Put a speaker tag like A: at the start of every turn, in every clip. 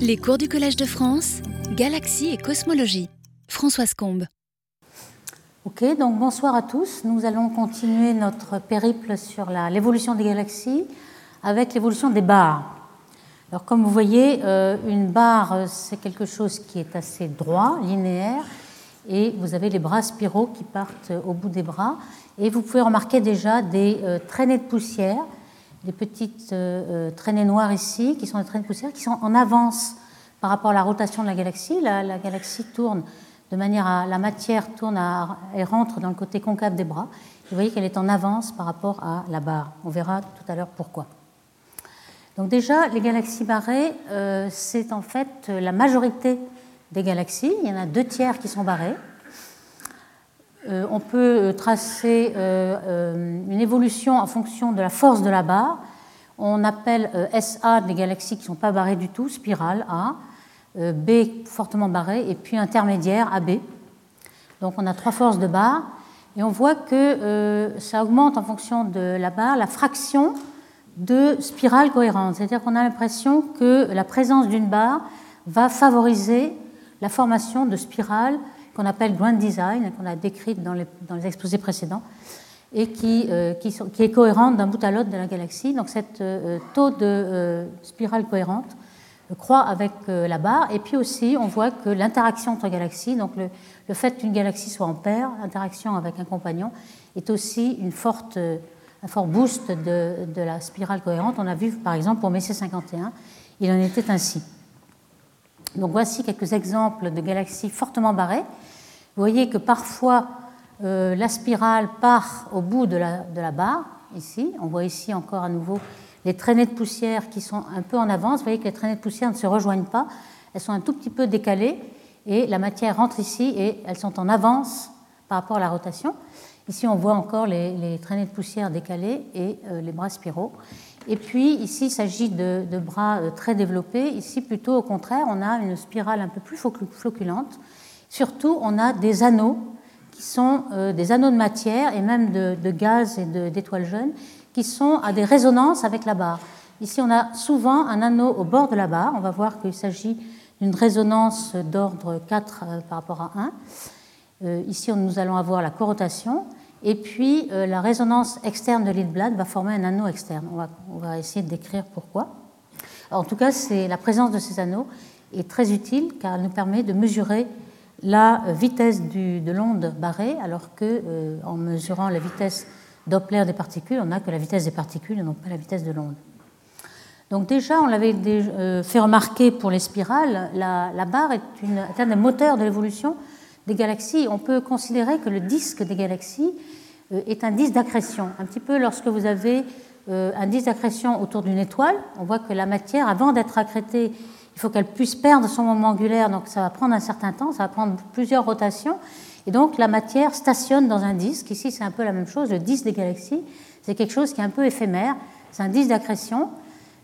A: Les cours du Collège de France, Galaxie et Cosmologie. Françoise Combe.
B: Ok, donc bonsoir à tous. Nous allons continuer notre périple sur l'évolution des galaxies avec l'évolution des barres. Alors comme vous voyez, euh, une barre, c'est quelque chose qui est assez droit, linéaire, et vous avez les bras spiraux qui partent au bout des bras, et vous pouvez remarquer déjà des euh, traînées de poussière des petites euh, euh, traînées noires ici, qui sont des traînées de poussière, qui sont en avance par rapport à la rotation de la galaxie. La, galaxie tourne de manière à la matière tourne et rentre dans le côté concave des bras. Vous voyez qu'elle est en avance par rapport à la barre. On verra tout à l'heure pourquoi. Donc déjà, les galaxies barrées, euh, c'est en fait la majorité des galaxies. Il y en a deux tiers qui sont barrées. Euh, on peut euh, tracer euh, une évolution en fonction de la force de la barre. On appelle SA des galaxies qui ne sont pas barrées du tout, spirale A, B fortement barrée, et puis intermédiaire AB. Donc on a trois forces de barre, et on voit que ça augmente en fonction de la barre la fraction de spirales cohérentes. C'est-à-dire qu'on a l'impression que la présence d'une barre va favoriser la formation de spirales qu'on appelle Grand Design, qu'on a décrite dans les, exposés précédents, et qui, euh, qui, est cohérente d'un bout à l'autre de la galaxie. Donc, cet euh, taux de euh, spirale cohérente croît avec la barre. Et puis aussi, on voit que l'interaction entre galaxies, donc le, fait qu'une galaxie soit en paire, interaction avec un compagnon, est aussi une forte, un fort boost de, de la spirale cohérente. On a vu, par exemple, pour Messier 51, il en était ainsi. Donc voici quelques exemples de galaxies fortement barrées. Vous voyez que parfois euh, la spirale part au bout de la, de la, barre, ici. On voit ici encore à nouveau les traînées de poussière qui sont un peu en avance. Vous voyez que les traînées de poussière ne se rejoignent pas, elles sont un tout petit peu décalées et la matière rentre ici et elles sont en avance par rapport à la rotation. Ici, on voit encore les, traînées de poussière décalées et euh, les bras spiraux. Et puis ici, il s'agit de, bras euh, très développés. Ici, plutôt au contraire, on a une spirale un peu plus floculente. Surtout, on a des anneaux qui sont euh, des anneaux de matière et même de, gaz et d'étoiles jeunes qui sont à des résonances avec la barre. Ici, on a souvent un anneau au bord de la barre. On va voir qu'il s'agit d'une résonance d'ordre 4 par rapport à 1. ici, nous allons avoir la corotation. Et puis, euh, la résonance externe de l'Hilblatt va former un anneau externe. On va, essayer de décrire pourquoi. en tout cas, la présence de ces anneaux est très utile car elle nous permet de mesurer la vitesse de l'onde barrée, alors qu'en euh, en mesurant la vitesse Doppler des particules, on n'a que la vitesse des particules et non pas la vitesse de l'onde. Donc déjà, on l'avait euh, fait remarquer pour les spirales, la, barre est, est un des moteurs de l'évolution des galaxies, on peut considérer que le disque des galaxies euh, est un disque d'accrétion. Un petit peu lorsque vous avez euh, un disque d'accrétion autour d'une étoile, on voit que la matière, avant d'être accrétée, il faut qu'elle puisse perdre son moment angulaire, donc ça va prendre un certain temps, ça va prendre plusieurs rotations, et donc la matière stationne dans un disque. Ici, c'est un peu la même chose, le disque des galaxies, c'est quelque chose qui est un peu éphémère, c'est un disque d'accrétion.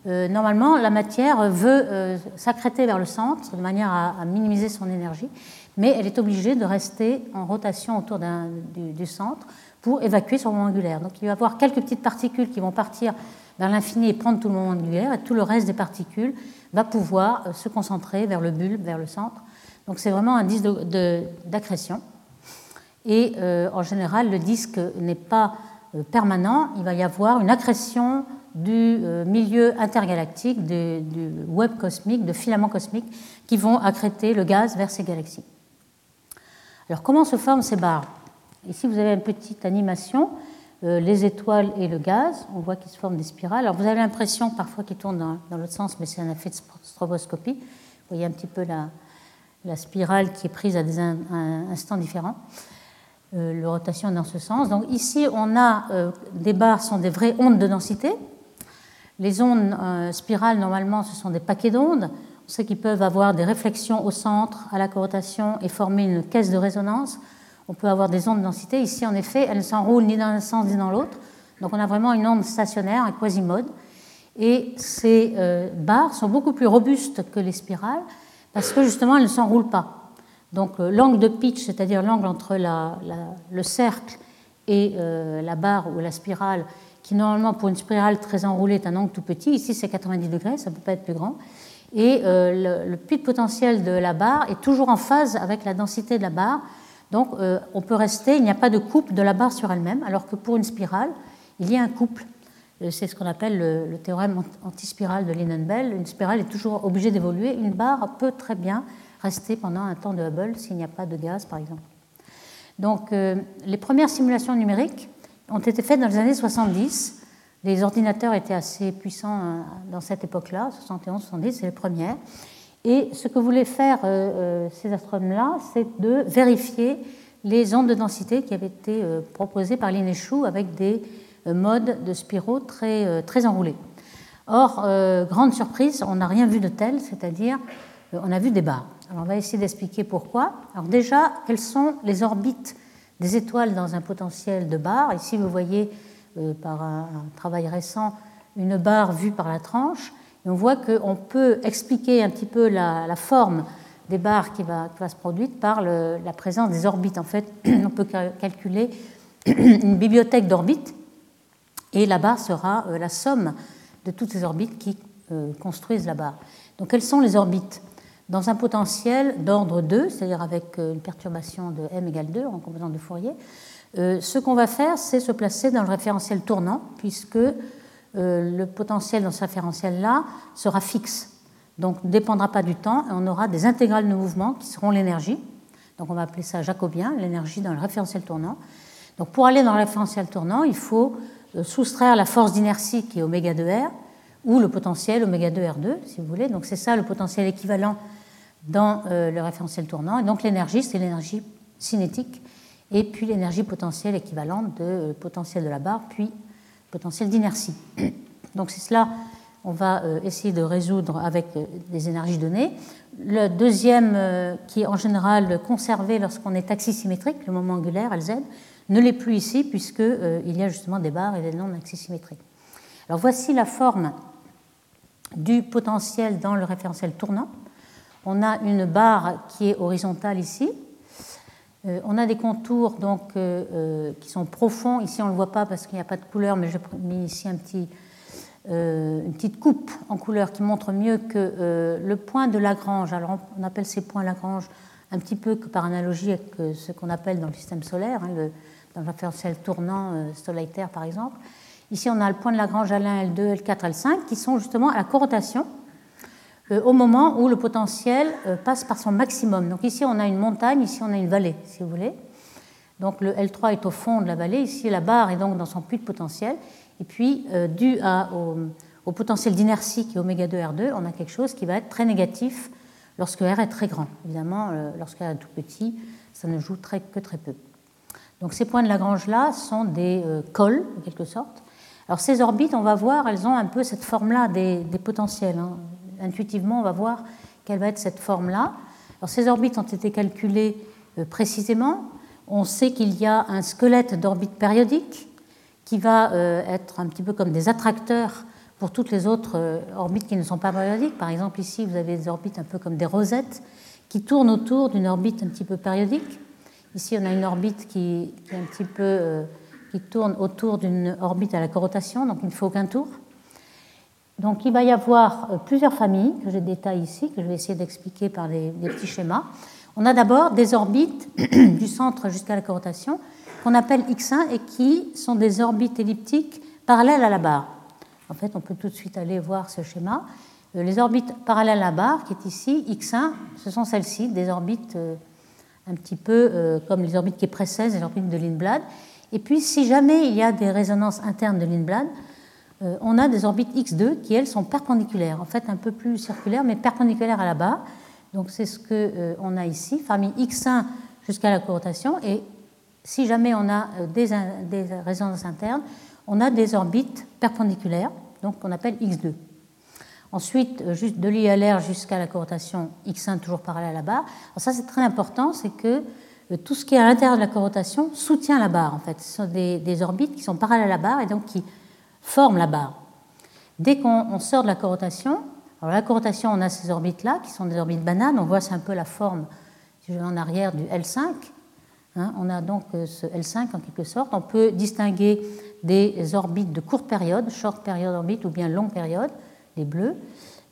B: Euh, normalement, la matière veut s'accréter vers le centre de manière à minimiser son énergie mais elle est obligée de rester en rotation autour du, centre pour évacuer son moment angulaire. Donc il va y avoir quelques petites particules qui vont partir vers l'infini et prendre tout le moment angulaire, et tout le reste des particules va pouvoir euh, se concentrer vers le bulbe, vers le centre. Donc c'est vraiment un disque d'accrétion. Et euh, en général, le disque n'est pas euh, permanent, il va y avoir une accrétion du milieu intergalactique, du, du web cosmique, de filaments cosmiques qui vont accréter le gaz vers ces galaxies. Alors comment se forment ces barres? Ici, vous avez une petite animation, euh, les étoiles et le gaz. On voit qu'ils se forment des spirales. Alors vous avez l'impression parfois qu'ils tournent dans, l'autre sens, mais c'est un effet de stroboscopie. Vous voyez un petit peu la, spirale qui est prise à des instants différents. Euh, la rotation est dans ce sens. Donc ici, on a euh, des barres sont des vraies ondes de densité. Les ondes spirales, normalement, ce sont des paquets d'ondes. Sait qu'ils peuvent avoir des réflexions au centre, à la corotation et former une caisse de résonance. On peut avoir des ondes de densité. Ici, en effet, elles ne s'enroulent ni dans un sens ni dans l'autre. Donc on a vraiment une onde stationnaire, un quasimode. Et ces euh, barres sont beaucoup plus robustes que les spirales parce que justement, elles ne s'enroulent pas. Donc euh, l'angle de pitch, c'est-à-dire l'angle entre le cercle et euh, la barre ou la spirale, qui normalement pour une spirale très enroulée est un angle tout petit, ici c'est 90 degrés, ça ne peut pas être plus grand. Et le, le, puits de potentiel de la barre est toujours en phase avec la densité de la barre. Donc on peut rester, il n'y a pas de couple de la barre sur elle-même, alors que pour une spirale, il y a un couple. C'est ce qu'on appelle le, le théorème antispirale de Linenbell. Une spirale est toujours obligée d'évoluer. Une barre peut très bien rester pendant un temps de Hubble s'il n'y a pas de gaz, par exemple. Donc, euh, les premières simulations numériques ont été faites dans les années 70. Les ordinateurs étaient assez puissants euh, dans cette époque-là, 71-70, c'est les premières. Et ce que voulaient faire euh, ces astronomes-là, c'est de vérifier les ondes de densité qui avaient été proposées par l'INESHU avec des modes de spiraux très, très enroulés. Or, grande surprise, on n'a rien vu de tel, c'est-à-dire on a vu des barres on va essayer d'expliquer pourquoi. Alors déjà, quelles sont les orbites des étoiles dans un potentiel de barre Ici, vous voyez euh, par un, travail récent une barre vue par la tranche. Et on voit qu'on peut expliquer un petit peu la, forme des barres qui va, se produire par la présence des orbites. En fait, on peut calculer une bibliothèque d'orbites et la barre sera euh, la somme de toutes ces orbites qui euh, construisent la barre. Donc, quelles sont les orbites? Dans un potentiel d'ordre 2, c'est-à-dire avec euh, une perturbation de m égale 2 en composant de Fourier, euh, ce qu'on va faire, c'est se placer dans le référentiel tournant, puisque euh, le potentiel dans ce référentiel-là sera fixe. Donc ne dépendra pas du temps, et on aura des intégrales de mouvement qui seront l'énergie. Donc on va appeler ça jacobien, l'énergie dans le référentiel tournant. Donc pour aller dans le référentiel tournant, il faut soustraire la force d'inertie qui est oméga 2r, ou le potentiel oméga 2r2, si vous voulez. Donc c'est ça le potentiel équivalent dans euh, le référentiel tournant. Et donc l'énergie, c'est l'énergie cinétique, et puis l'énergie potentielle équivalente de euh, potentiel de la barre, puis potentiel d'inertie. Donc c'est cela, on va euh, essayer de résoudre avec des énergies données. Le deuxième, qui est en général conservé lorsqu'on est axisymétrique, le moment angulaire, Lz, ne l'est plus ici, puisqu'il y a justement des barres et des non-axisymétriques. Alors voici la forme du potentiel dans le référentiel tournant. On a une barre qui est horizontale ici. Euh, on a des contours donc, euh, euh, qui sont profonds. Ici, on ne le voit pas parce qu'il n'y a pas de couleur, mais j'ai mis ici un petit, une petite coupe en couleur qui montre mieux que le point de Lagrange. Alors, on appelle ces points Lagrange un petit peu par analogie avec ce qu'on appelle dans le système solaire, hein, le, dans le référentiel tournant solitaire par exemple. Ici, on a le point de Lagrange L1, L2, L4, L5 qui sont justement à la corotation euh, au moment où le potentiel euh, passe par son maximum. Donc ici, on a une montagne, ici, on a une vallée, si vous voulez. Donc le L3 est au fond de la vallée, ici, la barre est donc dans son puits de potentiel. Et puis, euh, dû au, potentiel d'inertie qui est oméga 2 R2, on a quelque chose qui va être très négatif lorsque R est très grand. Évidemment, lorsque R est tout petit, ça ne joue très, que très peu. Donc ces points de Lagrange-là sont des cols, en quelque sorte. Alors ces orbites, on va voir, elles ont un peu cette forme-là des, potentiels. Hein intuitivement, on va voir quelle va être cette forme-là. Alors, ces orbites ont été calculées euh, précisément. On sait qu'il y a un squelette d'orbite périodique qui va euh, être un petit peu comme des attracteurs pour toutes les autres euh, orbites qui ne sont pas périodiques. Par exemple, ici, vous avez des orbites un peu comme des rosettes qui tournent autour d'une orbite un petit peu périodique. Ici, on a une orbite qui, est un petit peu, qui tourne autour d'une orbite à la corotation, donc il ne faut aucun tour. Donc il va y avoir euh, plusieurs familles que je détaille ici, que je vais essayer d'expliquer par des, petits schémas. On a d'abord des orbites du centre jusqu'à la corotation qu'on appelle X1 et qui sont des orbites elliptiques parallèles à la barre. En fait, on peut tout de suite aller voir ce schéma. Euh, les orbites parallèles à la barre, qui est ici, X1, ce sont celles-ci, des orbites euh, un petit peu comme les orbites qui précèdent les orbites de Lindblad. Et puis, si jamais il y a des résonances internes de Lindblad, on a des orbites X2 qui, elles, sont perpendiculaires, en fait un peu plus circulaires, mais perpendiculaires à la barre. Donc c'est ce qu'on euh, a ici, famille X1 jusqu'à la corotation. Et si jamais on a euh, des, des, résonances internes, on a des orbites perpendiculaires, donc qu'on appelle X2. Ensuite, juste de l'ILR jusqu'à la corotation X1 toujours parallèle à la barre. Alors ça c'est très important, c'est que tout ce qui est à l'intérieur de la corotation soutient la barre en fait. Ce sont des, des orbites qui sont parallèles à la barre et donc qui forme la barre. Dès qu'on sort de la corotation, alors la corotation, on a ces orbites-là, qui sont des orbites bananes, on voit c'est un peu la forme, si je vais en arrière, du L5. Hein. on a donc euh, ce L5 en quelque sorte. On peut distinguer des orbites de courte période, short période orbite ou bien longue période, les bleus.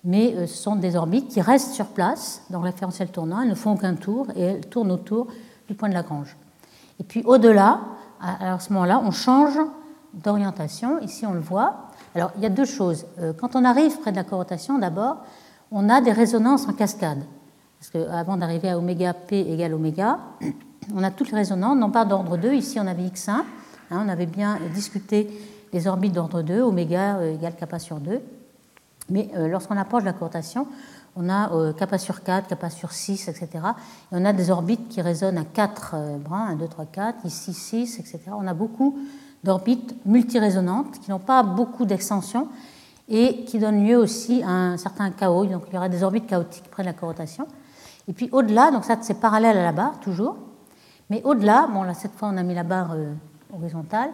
B: mais ce sont des orbites qui restent sur place dans le référentiel tournant, elles ne font qu'un tour et elles tournent autour du point de Lagrange. Et puis au-delà, à ce moment-là, on change d'orientation. Ici, on le voit. Alors, il y a deux choses. Quand on arrive près de la corotation, d'abord, on a des résonances en cascade. Parce qu'avant d'arriver à oméga P égale oméga, on a toutes les résonances, non pas d'ordre 2. Ici, on avait X1. Hein, on avait bien discuté les orbites d'ordre 2, oméga euh, égale kappa sur 2. Mais euh, lorsqu'on approche de la coortation, on a euh, kappa sur 4, kappa sur 6, etc. Et on a des orbites qui résonnent à 4 brins, 1, 2, 3, 4, ici 6, etc. On a beaucoup d'orbites multirésonantes qui n'ont pas beaucoup d'extension et qui donnent lieu aussi à un certain chaos. Donc il y aura des orbites chaotiques près de la corotation. Et puis au-delà, donc ça c'est parallèle à la barre toujours, mais au-delà, bon là cette fois on a mis la barre euh, horizontale,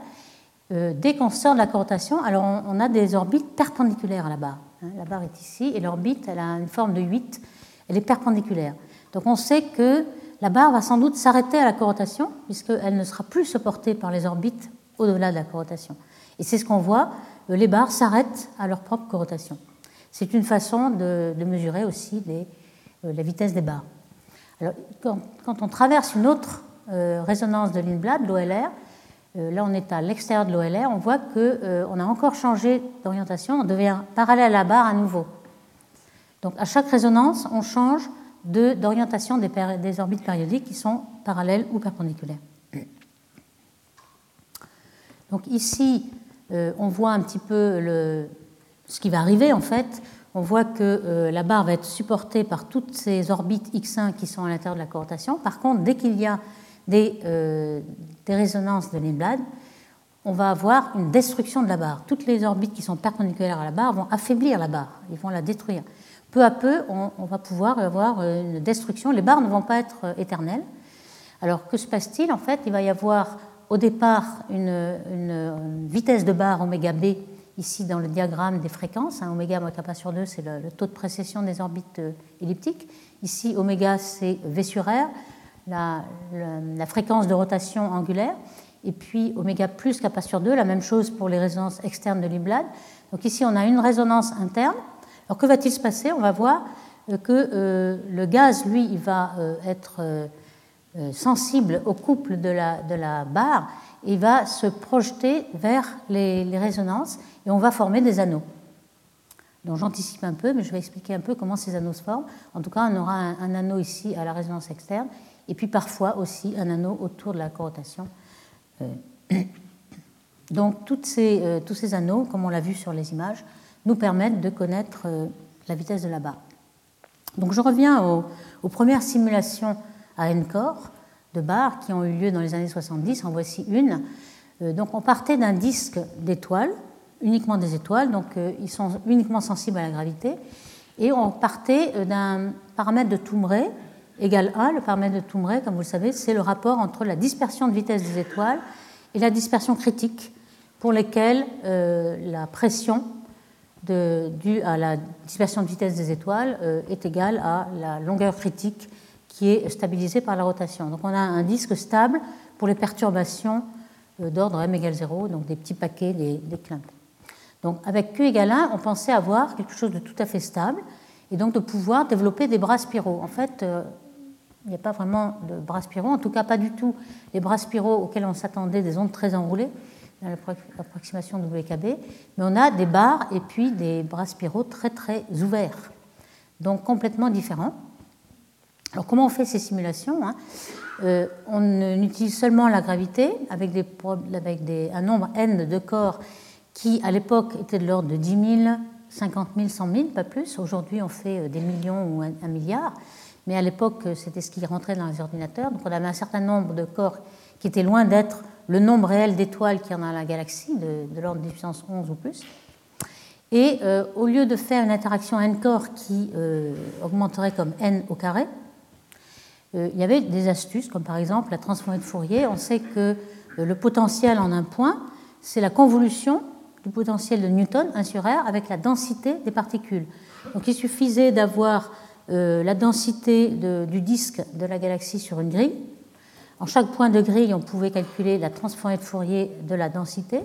B: euh, dès qu'on sort de la corotation, alors on, a des orbites perpendiculaires à la barre. Hein. la barre est ici et l'orbite elle a une forme de 8, elle est perpendiculaire. Donc on sait que la barre va sans doute s'arrêter à la corotation puisqu'elle ne sera plus supportée par les orbites au-delà de la corotation. Et c'est ce qu'on voit, euh, les barres s'arrêtent à leur propre corotation. C'est une façon de, mesurer aussi euh, la vitesse des barres. Alors, quand, on traverse une autre euh, résonance de Lindblad, l'OLR, là on est à l'extérieur de l'OLR, on voit qu'on a encore changé d'orientation, on devient parallèle à la barre à nouveau. Donc à chaque résonance, on change d'orientation des orbites périodiques qui sont parallèles ou perpendiculaires. Donc ici, euh, on voit un petit peu ce qui va arriver en fait. On voit que euh, la barre va être supportée par toutes ces orbites X1 qui sont à l'intérieur de la coortation. Par contre, dès qu'il y a des, euh, résonances de Lindblad, on va avoir une destruction de la barre. Toutes les orbites qui sont perpendiculaires à la barre vont affaiblir la barre, ils vont la détruire. Peu à peu, on, on va pouvoir avoir une destruction. Les barres ne vont pas être éternelles. Alors que se passe-t-il? En fait, il va y avoir au départ une, vitesse de barre oméga b, ici dans le diagramme des fréquences. Hein, oméga moins kappa sur 2, c'est le, taux de précession des orbites euh, elliptiques. Ici, oméga, c'est v sur r, la, fréquence de rotation angulaire. Et puis oméga plus kappa sur 2, la même chose pour les résonances externes de Lindblad. Donc ici, on a une résonance interne. Alors que va-t-il se passer? On va voir euh, que euh, le gaz, lui, il va être sensible au couple de la, de la barre, il va se projeter vers les, résonances et on va former des anneaux. Donc j'anticipe un peu, mais je vais expliquer un peu comment ces anneaux se forment. En tout cas, on aura un, anneau ici à la résonance externe, et puis parfois aussi un anneau autour de la corotation. Euh, donc ces, euh, tous ces anneaux, comme on l'a vu sur les images, nous permettent de connaître la vitesse de la barre. Donc je reviens aux premières simulations à N-corps de barres qui ont eu lieu dans les années 70. En voici une. Euh, donc on partait d'un disque d'étoiles, uniquement des étoiles, donc euh, ils sont uniquement sensibles à la gravité. Et on partait euh, d'un paramètre de Toumré égal 1. Le paramètre de Toumré, comme vous le savez, c'est le rapport entre la dispersion de vitesse des étoiles et la dispersion critique, pour lesquelles la pression due à la dispersion de vitesse des étoiles est égale à la longueur critique qui est stabilisé par la rotation. Donc on a un disque stable pour les perturbations euh, d'ordre m égale 0, donc des petits paquets, des, des Donc avec Q égale 1, on pensait avoir quelque chose de tout à fait stable et donc de pouvoir développer des bras spiraux. En fait, euh, il n'y a pas vraiment de bras spiraux, en tout cas pas du tout les bras spiraux auxquels on s'attendait des ondes très enroulées dans l'approximation WKB, mais on a des barres et puis des bras spiraux très très ouverts, donc complètement différents. Alors comment on fait ces simulations hein? Euh, On utilise seulement la gravité avec, un nombre n de corps qui à l'époque était de l'ordre de 10 000, 50 000, 100 000, pas plus. Aujourd'hui on fait euh, des millions ou un, milliard, mais à l'époque euh, c'était ce qui rentrait dans les ordinateurs. Donc on avait un certain nombre de corps qui étaient loin d'être le nombre réel d'étoiles qu'il y en a dans la galaxie, de, l'ordre de puissance 11 ou plus. Et au lieu de faire une interaction n-corps qui augmenterait comme n au carré, il y avait des astuces, comme par exemple la transformée de Fourier. On sait que euh, le potentiel en un point, c'est la convolution du potentiel de Newton 1 sur R avec la densité des particules. Donc il suffisait d'avoir euh, la densité du disque de la galaxie sur une grille. En chaque point de grille, on pouvait calculer la transformée de Fourier de la densité.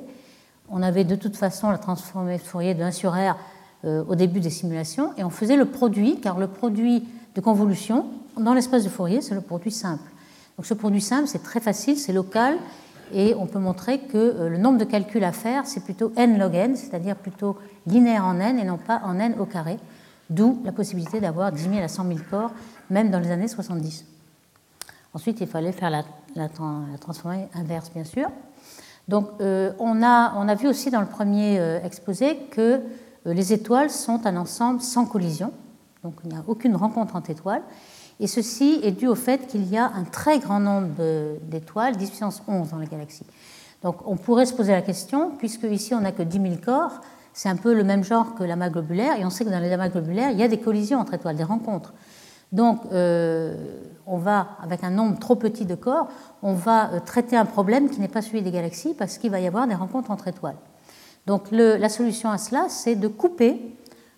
B: On avait de toute façon la transformée de Fourier de 1 sur R au début des simulations, et on faisait le produit, car le produit de convolution dans l'espace de Fourier, c'est le produit simple. Donc ce produit simple, c'est très facile, c'est local, et on peut montrer que le nombre de calculs à faire, c'est plutôt n log n, c'est-à-dire plutôt linéaire en n et non pas en n au carré, d'où la possibilité d'avoir 10 000 à 100 000 corps, même dans les années 70. Ensuite, il fallait faire la, la, transformée inverse, bien sûr. Donc, euh, on, a, on, a, vu aussi dans le premier euh, exposé que euh, les étoiles sont un ensemble sans collision. Donc, il n'y a aucune rencontre entre étoiles. Et ceci est dû au fait qu'il y a un très grand nombre d'étoiles, 10 puissance 11 dans la galaxie. Donc, on pourrait se poser la question, puisque ici on n'a que 10 000 corps, c'est un peu le même genre que l'amas globulaire, et on sait que dans les amas globulaires, il y a des collisions entre étoiles, des rencontres. Donc, euh, on va, avec un nombre trop petit de corps, on va euh, traiter un problème qui n'est pas celui des galaxies parce qu'il va y avoir des rencontres entre étoiles. Donc, la solution à cela, c'est de couper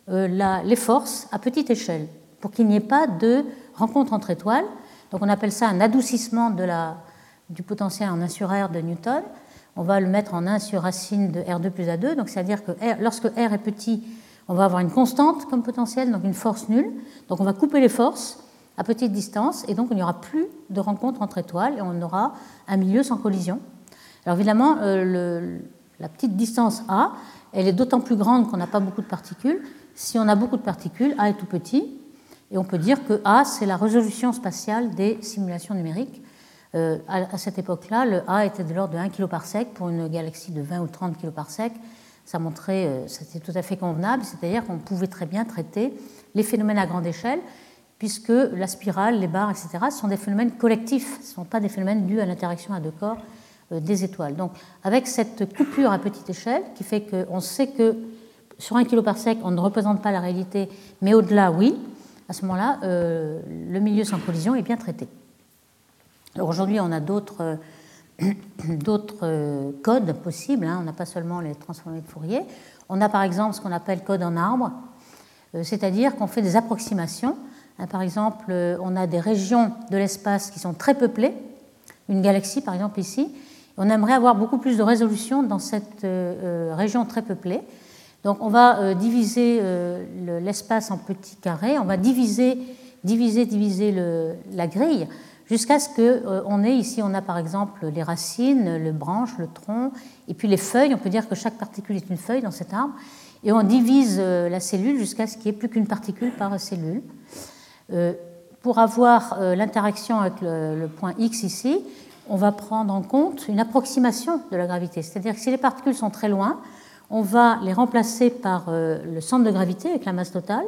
B: euh, les forces à petite échelle pour qu'il n'y ait pas de rencontres entre étoiles. Donc, on appelle ça un adoucissement de la, du potentiel en 1 sur R de Newton. On va le mettre en 1 sur racine de R2 plus A2. Donc, c'est-à-dire que lorsque R est petit, on va avoir une constante comme potentiel, donc une force nulle. Donc on va couper les forces à petite distance et donc il n'y aura plus de rencontre entre étoiles et on aura un milieu sans collision. Alors évidemment, euh, la petite distance A, elle est d'autant plus grande qu'on n'a pas beaucoup de particules. Si on a beaucoup de particules, A est tout petit et on peut dire que A, c'est la résolution spatiale des simulations numériques. Euh, à, cette époque-là, le A était de l'ordre de 1 kg par sec pour une galaxie de 20 ou 30 kg par sec ça montrait, euh, c'était tout à fait convenable, c'est-à-dire qu'on pouvait très bien traiter les phénomènes à grande échelle, puisque la spirale, les barres, etc., sont des phénomènes collectifs, ce ne sont pas des phénomènes dus à l'interaction à deux corps euh, des étoiles. Donc, avec cette coupure à petite échelle, qui fait qu'on sait que sur un kilo par sec, on ne représente pas la réalité, mais au-delà, oui, à ce moment-là, euh, le milieu sans collision est bien traité. Alors aujourd'hui, on a d'autres d'autres euh, codes possibles. Hein. On n'a pas seulement les transformés de Fourier. On a par exemple ce qu'on appelle code en arbre, euh, c'est-à-dire qu'on fait des approximations. Hein, par exemple, euh, on a des régions de l'espace qui sont très peuplées, une galaxie par exemple ici. On aimerait avoir beaucoup plus de résolution dans cette région très peuplée. Donc on va diviser l'espace en petits carrés, on va diviser, diviser, diviser la grille jusqu'à ce qu'on euh, ait ici, on a par exemple les racines, le branche, le tronc, et puis les feuilles. On peut dire que chaque particule est une feuille dans cet arbre. Et on divise euh, la cellule jusqu'à ce qu'il n'y ait plus qu'une particule par cellule. Euh, pour avoir l'interaction avec le, point X ici, on va prendre en compte une approximation de la gravité. C'est-à-dire que si les particules sont très loin, on va les remplacer par le centre de gravité avec la masse totale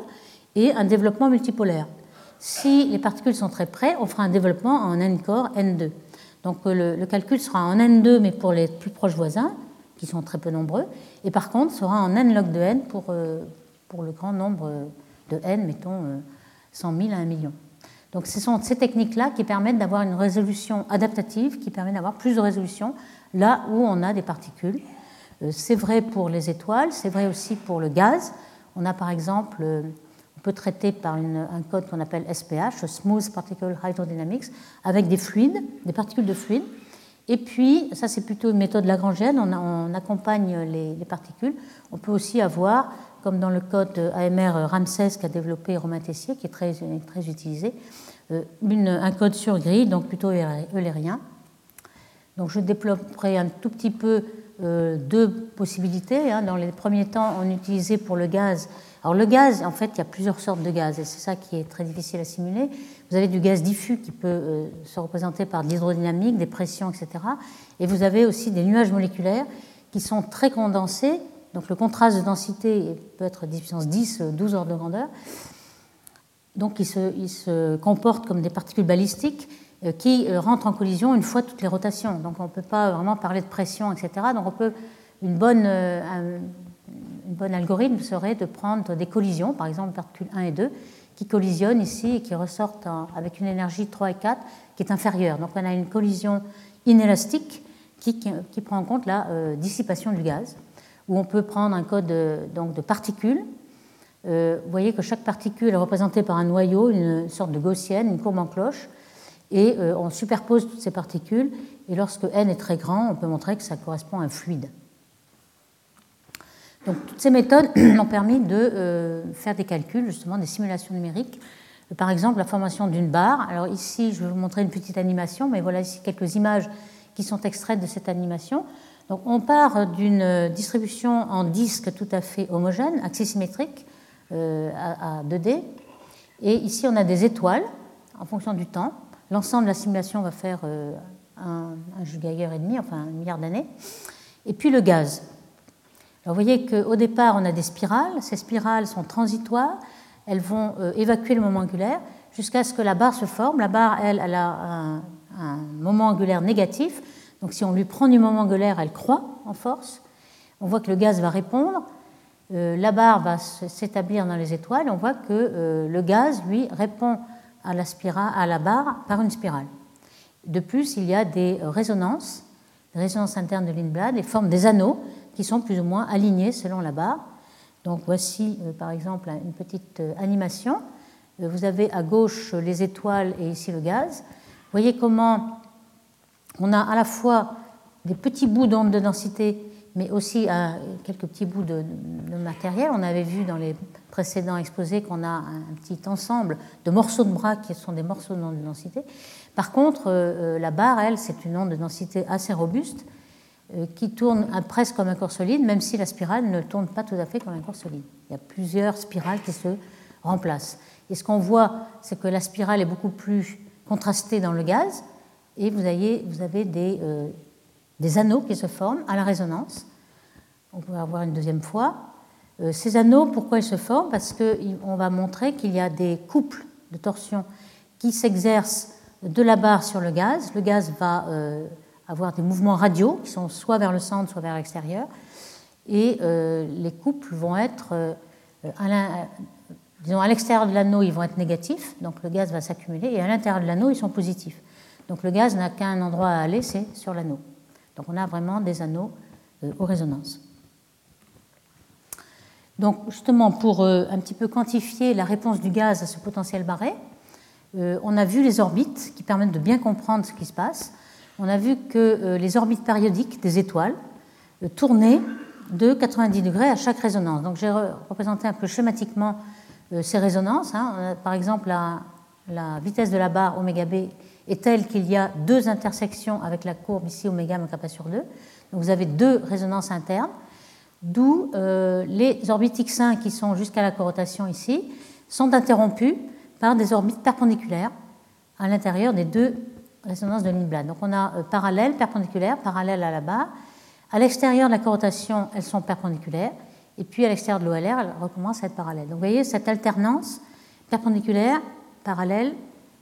B: et un développement multipolaire. Si les particules sont très près, on fera un développement en n corps n2. Donc euh, le, calcul sera en n2, mais pour les plus proches voisins, qui sont très peu nombreux, et par contre sera en n log de n pour, euh, pour le grand nombre de n, mettons 100 euh, 000 à 1 million. Donc ce sont ces techniques-là qui permettent d'avoir une résolution adaptative, qui permet d'avoir plus de résolution là où on a des particules. C'est vrai pour les étoiles, c'est vrai aussi pour le gaz. On a par exemple peut traiter par un code qu'on appelle SPH, Smooth Particle Hydrodynamics, avec des fluides, des particules de fluides. Et puis, ça c'est plutôt une méthode lagrangienne, on, on accompagne les, particules. On peut aussi avoir, comme dans le code AMR Ramsès qu'a développé Romain Tessier, qui est très, très utilisé, euh, un code sur grille, donc plutôt eulérien. Donc je développerai un tout petit peu euh, deux possibilités. Hein. Dans les premiers temps, on utilisait pour le gaz alors le gaz, en fait, il y a plusieurs sortes de gaz et c'est ça qui est très difficile à simuler. Vous avez du gaz diffus qui peut euh, se représenter par de l'hydrodynamique, des pressions, etc. Et vous avez aussi des nuages moléculaires qui sont très condensés. Donc le contraste de densité peut être 10 puissance 10, 12 ordres de grandeur. Donc ils se, comportent comme des particules balistiques euh, qui euh, rentrent en collision une fois toutes les rotations. Donc on ne peut pas vraiment parler de pression, etc. Donc on peut une bonne, un bon algorithme serait de prendre des collisions, par exemple particules 1 et 2, qui collisionnent ici et qui ressortent avec une énergie 3 et 4 qui est inférieure. Donc on a une collision inélastique qui, qui, prend en compte la euh, dissipation du gaz, où on peut prendre un code de, donc, de particules. Euh, vous voyez que chaque particule est représentée par un noyau, une sorte de gaussienne, une courbe en cloche, et euh, on superpose toutes ces particules, et lorsque n est très grand, on peut montrer que ça correspond à un fluide. Donc toutes ces méthodes ont permis de faire des calculs, justement des simulations numériques. Par exemple, la formation d'une barre. Alors ici, je vais vous montrer une petite animation, mais voilà ici quelques images qui sont extraites de cette animation. Donc on part d'une distribution en disque tout à fait homogène, axisymétrique, à 2D. Et ici, on a des étoiles en fonction du temps. L'ensemble de la simulation va faire un, un et demi, enfin un milliard d'années. Et puis le gaz. Alors vous voyez qu'au départ, on a des spirales. Ces spirales sont transitoires. Elles vont euh, évacuer le moment angulaire jusqu'à ce que la barre se forme. La barre, elle, a un, moment angulaire négatif. Donc si on lui prend du moment angulaire, elle croît en force. On voit que le gaz va répondre. Euh, la barre va s'établir dans les étoiles. On voit que euh, le gaz, lui, répond à la, barre par une spirale. De plus, il y a des résonances, des résonances internes de Lindblad, et forment des anneaux qui sont plus ou moins alignés selon la barre. Donc voici euh, par exemple une petite euh, animation. Euh, vous avez à gauche les étoiles et ici le gaz. Vous voyez comment on a à la fois des petits bouts d'onde de densité, mais aussi quelques petits bouts de, matériel. On avait vu dans les précédents exposés qu'on a un petit ensemble de morceaux de bras qui sont des morceaux d'onde de densité. Par contre, euh, euh, la barre, elle, c'est une onde de densité assez robuste euh, qui tourne presque comme un corps solide, même si la spirale ne tourne pas tout à fait comme un corps solide. Il y a plusieurs spirales qui se remplacent. Et ce qu'on voit, c'est que la spirale est beaucoup plus contrastée dans le gaz, et vous avez, vous avez des, des, anneaux qui se forment à la résonance. On peut avoir une deuxième fois. Ces anneaux, pourquoi ils se forment? Parce qu'on va montrer qu'il y a des couples de torsion qui s'exercent de la barre sur le gaz. Le gaz va euh, avoir des mouvements radiaux qui sont soit vers le centre, soit vers l'extérieur. Et euh, les couples vont être, euh, disons, à l'extérieur de l'anneau, ils vont être négatifs, donc le gaz va s'accumuler, et à l'intérieur de l'anneau, ils sont positifs. Donc le gaz n'a qu'un endroit à aller, c'est sur l'anneau. Donc on a vraiment des anneaux aux résonances. Donc justement, pour un petit peu quantifier la réponse du gaz à ce potentiel barré, euh, on a vu les orbites qui permettent de bien comprendre ce qui se passe. On a vu que euh, les orbites périodiques des étoiles euh, tournaient de 90 degrés à chaque résonance. Donc j'ai représenté un peu schématiquement ces résonances. Hein. Par exemple, la, vitesse de la barre oméga b est telle qu'il y a deux intersections avec la courbe ici oméga kappa sur 2. Donc vous avez deux résonances internes, d'où les orbites x1 qui sont jusqu'à la corotation ici sont interrompues par des orbites perpendiculaires à l'intérieur des deux résonances de Lindblad. Donc on a euh, parallèle, perpendiculaire, parallèle à la barre. À l'extérieur de la corotation, elles sont perpendiculaires. Et puis à l'extérieur de l'OLR, elles recommencent à être parallèles. Donc vous voyez cette alternance perpendiculaire, parallèle,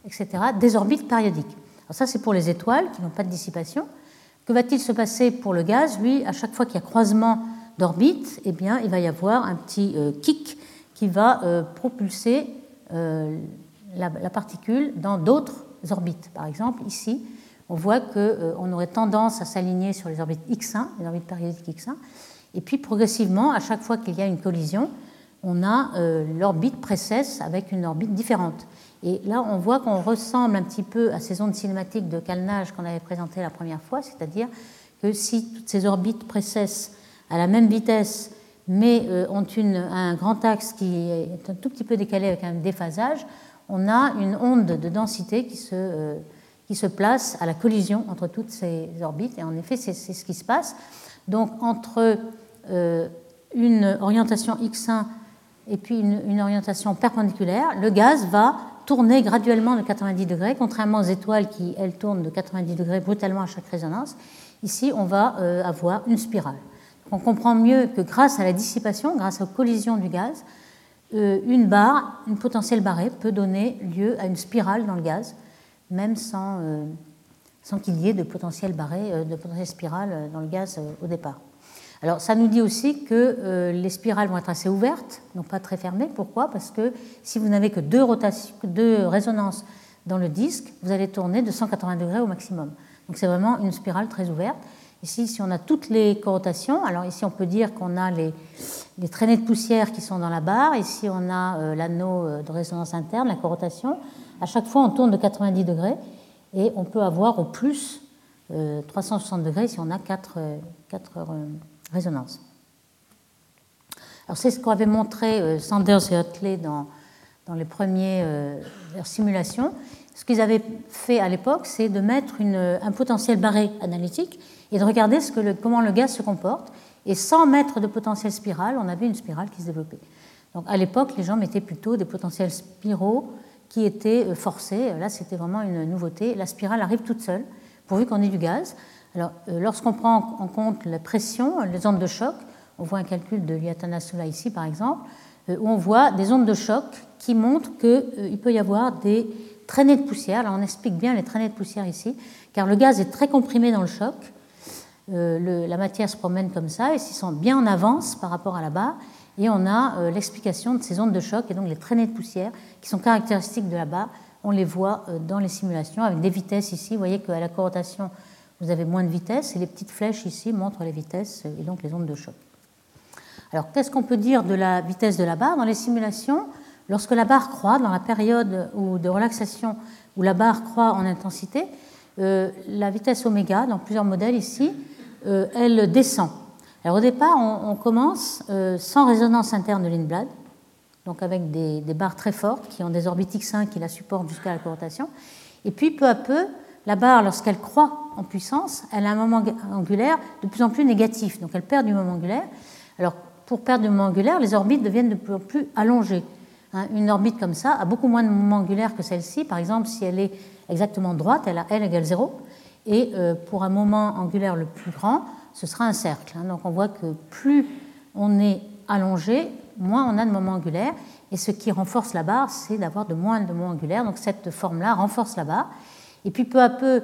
B: etc., des orbites périodiques. Alors ça, c'est pour les étoiles qui n'ont pas de dissipation. Que va-t-il se passer pour le gaz? Lui, à chaque fois qu'il y a croisement d'orbites, eh bien, il va y avoir un petit euh, kick qui va euh, propulser euh, la, particule dans d'autres orbites. Par exemple, ici, on voit qu'on aurait tendance à s'aligner sur les orbites X1, les orbites périodiques X1, et puis progressivement, à chaque fois qu'il y a une collision, on a l'orbite précesse avec une orbite différente. Et là, on voit qu'on ressemble un petit peu à ces ondes cinématiques de calnage qu'on avait présentées la première fois, c'est-à-dire que si toutes ces orbites précessent à la même vitesse mais euh, ont un grand axe qui est un tout petit peu décalé avec un déphasage, on a une onde de densité qui se, euh, place à la collision entre toutes ces orbites. Et en effet, c'est ce qui se passe. Donc entre euh, une orientation x1 et puis une, une, orientation perpendiculaire, le gaz va tourner graduellement de 90 degrés, contrairement aux étoiles qui, elles, tournent de 90 degrés brutalement à chaque résonance. Ici, on va avoir une spirale on comprend mieux que grâce à la dissipation, grâce aux collisions du gaz, euh, une barre, une potentielle barrée peut donner lieu à une spirale dans le gaz, même sans, euh, sans qu'il y ait de potentiel barré, euh, de potentielle spirale dans le gaz au départ. Alors ça nous dit aussi que les spirales vont être assez ouvertes, non pas très fermées. Pourquoi? Parce que si vous n'avez que deux, rotations, deux résonances dans le disque, vous allez tourner de 180 degrés au maximum. Donc c'est vraiment une spirale très ouverte. Ici, si on a toutes les corotations, alors ici on peut dire qu'on a les, traînées de poussière qui sont dans la barre, ici on a euh, l'anneau euh, de résonance interne, la corotation. À chaque fois, on tourne de 90 degrés et on peut avoir au plus 360 euh, degrés si on a quatre, quatre résonances. Alors c'est ce qu'avaient montré Sanders et Utley dans, dans les premières simulations. Ce qu'ils avaient fait à l'époque, c'est de mettre un potentiel barré analytique et de regarder ce que comment le gaz se comporte. Et sans mettre de potentiel spirale, on avait une spirale qui se développait. Donc à l'époque, les gens mettaient plutôt des potentiels spiraux qui étaient euh, forcés. Là, c'était vraiment une nouveauté. La spirale arrive toute seule, pourvu qu'on ait du gaz. Alors, euh, lorsqu'on prend en compte la pression, les ondes de choc, on voit un calcul de Liatanasula ici, par exemple, euh, où on voit des ondes de choc qui montrent qu'il peut y avoir des traînées de poussière. Là, on explique bien les traînées de poussière ici, car le gaz est très comprimé dans le choc. La matière se promène comme ça, et s'ils sont bien en avance par rapport à barre, et on a euh, l'explication de ces ondes de choc et donc les traînées de poussière qui sont caractéristiques de barre. On les voit euh, dans les simulations avec des vitesses ici. Vous voyez qu'à la corrotation, vous avez moins de vitesse et les petites flèches ici montrent les vitesses euh, et donc les ondes de choc. Alors, qu'est-ce qu'on peut dire de la vitesse de la barre Dans les simulations, lorsque la barre croît, dans la période de relaxation où la barre croît en intensité, la vitesse oméga, dans plusieurs modèles ici, elle descend. Alors au départ, on, commence euh, sans résonance interne de Lindblad, donc avec des, barres très fortes qui ont des orbites X1 qui la supportent jusqu'à la rotation. Et puis peu à peu, la barre, lorsqu'elle croît en puissance, elle a un moment angulaire de plus en plus négatif, donc elle perd du moment angulaire. Alors pour perdre du moment angulaire, les orbites deviennent de plus en plus allongées. Hein, une orbite comme ça a beaucoup moins de moment angulaire que celle-ci. Par exemple, si elle est exactement droite, elle a L égale 0. Et euh, pour un moment angulaire le plus grand, ce sera un cercle. Hein. Donc on voit que plus on est allongé, moins on a de moments angulaires. Et ce qui renforce la barre, c'est d'avoir de moins de moments angulaires. Donc cette forme-là renforce la barre. Et puis peu à peu,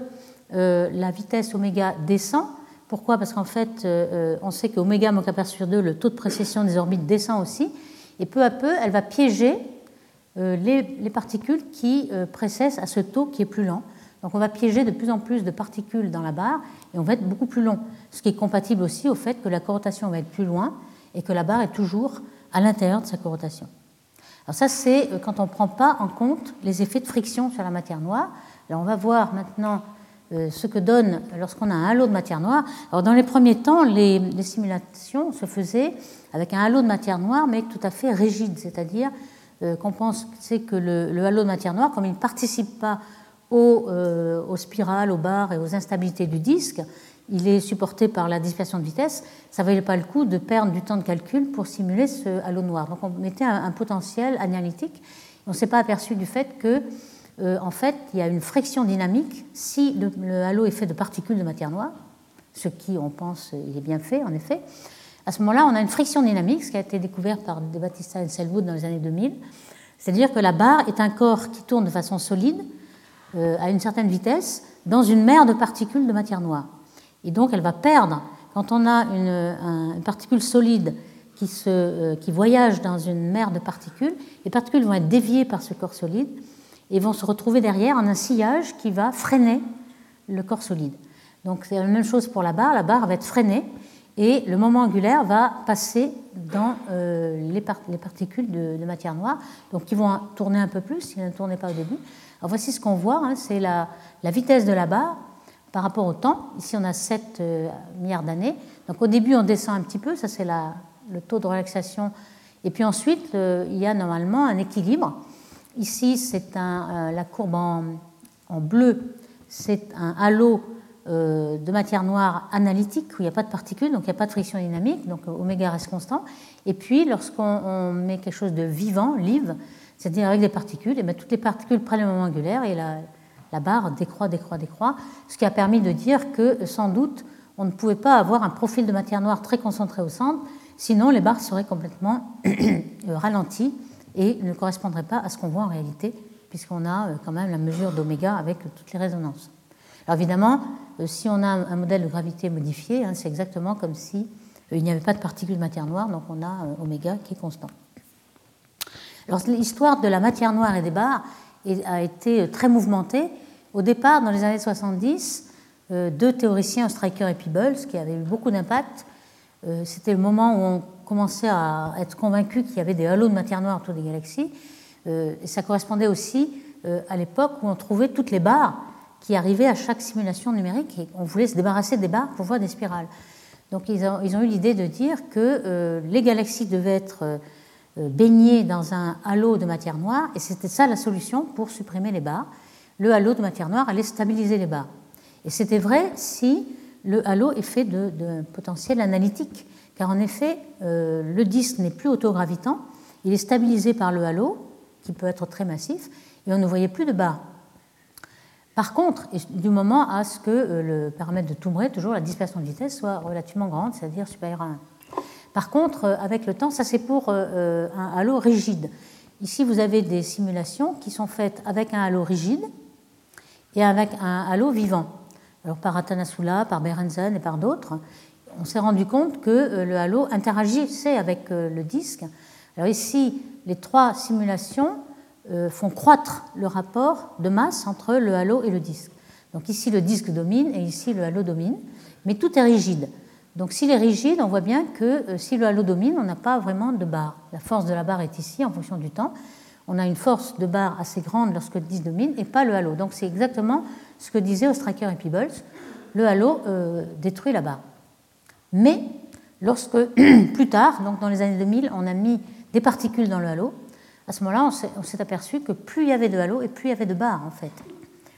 B: euh, la vitesse oméga descend. Pourquoi? Parce qu'en fait, euh, on sait qu'oméga moins k sur 2, le taux de précession des orbites descend aussi. Et peu à peu, elle va piéger les, les, particules qui précèdent à ce taux qui est plus lent. Donc on va piéger de plus en plus de particules dans la barre et on va être beaucoup plus long, ce qui est compatible aussi au fait que la corrotation va être plus loin et que la barre est toujours à l'intérieur de sa corrotation. Alors ça, c'est euh, quand on ne prend pas en compte les effets de friction sur la matière noire. Alors on va voir maintenant euh, ce que donne lorsqu'on a un halo de matière noire. Alors dans les premiers temps, les, simulations se faisaient avec un halo de matière noire, mais tout à fait rigide, c'est-à-dire euh, qu'on pense que le, le, halo de matière noire, comme il ne participe pas euh, aux, spirales, aux barres et aux instabilités du disque, il est supporté par la dissipation de vitesse, ça ne valait pas le coup de perdre du temps de calcul pour simuler ce halo noir. Donc on mettait un, potentiel analytique. On ne s'est pas aperçu du fait que, euh, en fait, il y a une friction dynamique si le, halo est fait de particules de matière noire, ce qui, on pense, est bien fait, en effet. À ce moment-là, on a une friction dynamique, ce qui a été découvert par De Battista et Selwood dans les années 2000. C'est-à-dire que la barre est un corps qui tourne de façon solide, euh, à une certaine vitesse dans une mer de particules de matière noire. Et donc elle va perdre, quand on a une, particule solide euh, qui, voyage dans une mer de particules, les particules vont être déviées par ce corps solide et vont se retrouver derrière en un sillage qui va freiner le corps solide. Donc c'est la même chose pour la barre, la barre va être freinée et le moment angulaire va passer dans euh, les, particules de, matière noire, donc qui vont tourner un peu plus, s'ils ne tournaient pas au début, alors voici ce qu'on voit, hein, c'est la, vitesse de la barre par rapport au temps. Ici, on a 7 euh, milliards d'années. Donc au début, on descend un petit peu, ça c'est le taux de relaxation. Et puis ensuite, il y a normalement un équilibre. Ici, c'est euh, la courbe en, bleu, c'est un halo de matière noire analytique où il n'y a pas de particules, donc il n'y a pas de friction dynamique, donc oméga reste constant. Et puis, lorsqu'on met quelque chose de vivant, live, c'est-à-dire avec des particules, et bien toutes les particules prennent le moment angulaire et la, la, barre décroît, décroît, décroît, ce qui a permis de dire que sans doute on ne pouvait pas avoir un profil de matière noire très concentré au centre, sinon les barres seraient complètement ralenties et ne correspondraient pas à ce qu'on voit en réalité, puisqu'on a euh, quand même la mesure d'oméga avec toutes les résonances. Alors évidemment, euh, si on a un modèle de gravité modifié, hein, c'est exactement comme si euh, il n'y avait pas de particules de matière noire, donc on a oméga qui est constant l'histoire de la matière noire et des barres a été très mouvementée. Au départ, dans les années 70, euh, deux théoriciens, Stryker et Peebles, qui avaient eu beaucoup d'impact, euh, c'était le moment où on commençait à être convaincu qu'il y avait des halos de matière noire autour des galaxies. Euh, et ça correspondait aussi à l'époque où on trouvait toutes les barres qui arrivaient à chaque simulation numérique et on voulait se débarrasser des barres pour voir des spirales. Donc ils ont, eu l'idée de dire que les galaxies devaient être baignées dans un halo de matière noire, et c'était ça la solution pour supprimer les barres. Le halo de matière noire allait stabiliser les barres. Et c'était vrai si le halo est fait de, potentiel analytique, car en effet, le disque n'est plus autogravitant, il est stabilisé par le halo, qui peut être très massif, et on ne voyait plus de barres. Par contre, du moment à ce que euh, le paramètre de Toumbré, toujours la dispersion de vitesse, soit relativement grande, c'est-à-dire supérieure à 1. Par contre, euh, avec le temps, ça c'est pour euh, un halo rigide. Ici, vous avez des simulations qui sont faites avec un halo rigide et avec un halo vivant. Alors par Atanasula, par Berenzen et par d'autres, on s'est rendu compte que le halo interagissait avec le disque. Alors ici, les trois simulations font croître le rapport de masse entre le halo et le disque. Donc ici le disque domine et ici le halo domine, mais tout est rigide. Donc s'il est rigide, on voit bien que euh, si le halo domine, on n'a pas vraiment de barre. La force de la barre est ici en fonction du temps. On a une force de barre assez grande lorsque le disque domine et pas le halo. Donc c'est exactement ce que disaient Ostraker et Peebles. Le halo euh, détruit la barre. Mais lorsque plus tard, donc dans les années 2000, on a mis des particules dans le halo, à ce moment-là, on s'est aperçu que plus il y avait de halo et plus il y avait de barres, en fait.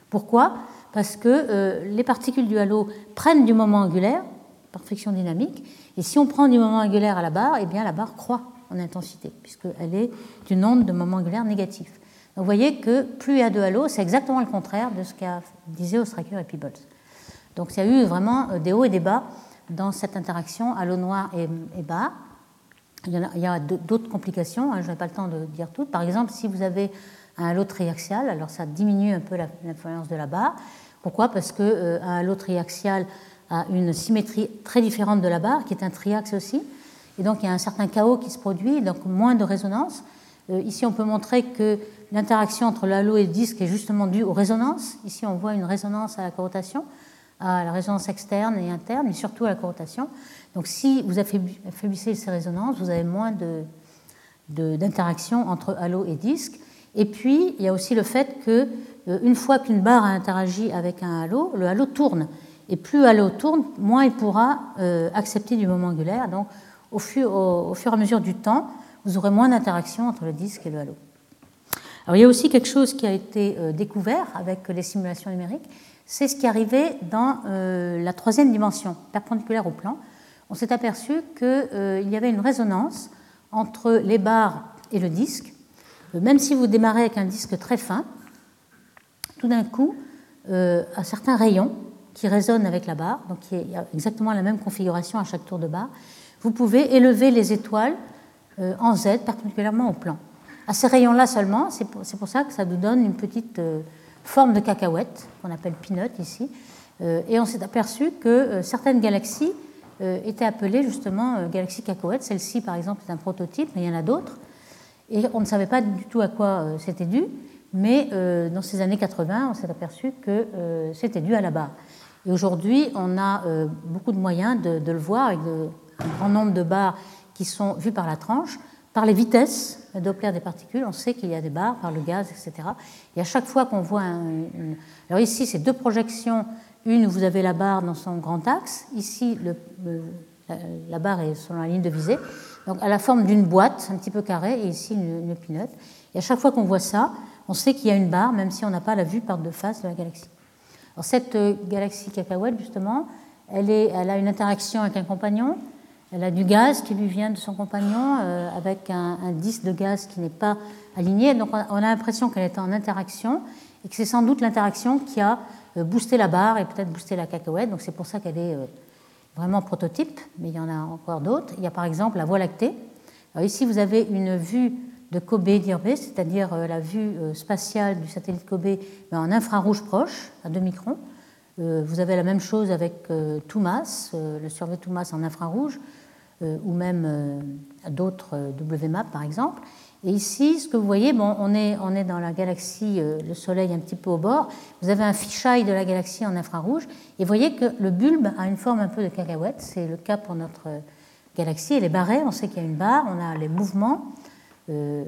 B: Pourquoi? Parce que euh, les particules du halo prennent du moment angulaire, par friction dynamique, et si on prend du moment angulaire à la barre, eh bien la barre croît en intensité, puisqu'elle est d'une onde de moment angulaire négatif. Vous voyez que plus il y a de halo, c'est exactement le contraire de ce qu'a disait Ostraker et Peebles. Donc il y a eu vraiment euh, des hauts et des bas dans cette interaction halo noir et barre. Il y, a, d'autres complications, hein, je n'ai pas le temps de dire toutes. Par exemple, si vous avez un halo triaxial, alors ça diminue un peu l'influence de la barre. Pourquoi? Parce qu'un euh, halo triaxial a une symétrie très différente de la barre, qui est un triaxe aussi. Et donc il y a un certain chaos qui se produit, donc moins de résonance. Euh, ici, on peut montrer que l'interaction entre le halo et le disque est justement due aux résonances. Ici, on voit une résonance à la corrotation, à la résonance externe et interne, mais surtout à la corrotation. Donc si vous affaiblissez ces résonances, vous avez moins d'interaction entre halo et disque. Et puis, il y a aussi le fait que euh, une fois qu'une barre a interagi avec un halo, le halo tourne. Et plus halo tourne, moins il pourra euh, accepter du moment angulaire. Donc, au fur, au fur, et à mesure du temps, vous aurez moins d'interaction entre le disque et le halo. Alors, il y a aussi quelque chose qui a été euh, découvert avec les simulations numériques, c'est ce qui arrivait dans la troisième dimension, perpendiculaire au plan on s'est aperçu qu'il euh, y avait une résonance entre les barres et le disque. Euh, même si vous démarrez avec un disque très fin, tout d'un coup, euh, à certains rayons qui résonnent avec la barre, donc il y a exactement la même configuration à chaque tour de barre, vous pouvez élever les étoiles en Z perpendiculairement au plan. À ces rayons-là seulement, c'est pour, ça que ça nous donne une petite forme de cacahuète, qu'on appelle peanut ici, et on s'est aperçu que certaines galaxies euh, était appelée justement euh, galaxie cacahuète. Celle-ci, par exemple, est un prototype, mais il y en a d'autres. Et on ne savait pas du tout à quoi euh, c'était dû, mais dans ces années 80, on s'est aperçu que c'était dû à la barre. Et aujourd'hui, on a beaucoup de moyens de, le voir avec un grand nombre de barres qui sont vues par la tranche, par les vitesses Doppler des particules, on sait qu'il y a des barres, par le gaz, etc. Et à chaque fois qu'on voit Alors ici, c'est deux projections une, vous avez la barre dans son grand axe. Ici, le, la, barre est sur la ligne de visée. Donc, à la forme d'une boîte, un petit peu carrée, et ici, une, une pinote. Et à chaque fois qu'on voit ça, on sait qu'il y a une barre, même si on n'a pas la vue par deux faces de la galaxie. Alors, cette euh, galaxie cacahuète, justement, elle, est, elle, a une interaction avec un compagnon. Elle a du gaz qui lui vient de son compagnon, euh, avec un, disque de gaz qui n'est pas aligné. Donc, on a l'impression qu'elle est en interaction, et que c'est sans doute l'interaction qui a euh, booster la barre et peut-être booster la cacahuète. Donc c'est pour ça qu'elle est euh, vraiment prototype, mais il y en a encore d'autres. Il y a par exemple la Voie lactée. Alors ici, vous avez une vue de Kobe d'Irbe, c'est-à-dire la vue spatiale du satellite Kobe mais en infrarouge proche, à 2 microns. Vous avez la même chose avec Toumas, le survey Toumas en infrarouge, ou même d'autres WMAP par exemple. Et ici, ce que vous voyez, bon, on, est, on est dans la galaxie, euh, le Soleil un petit peu au bord. Vous avez un fichaille de la galaxie en infrarouge. Et vous voyez que le bulbe a une forme un peu de cacahuète. C'est le cas pour notre galaxie. Elle est barrée, on sait qu'il y a une barre, on a les mouvements. Euh,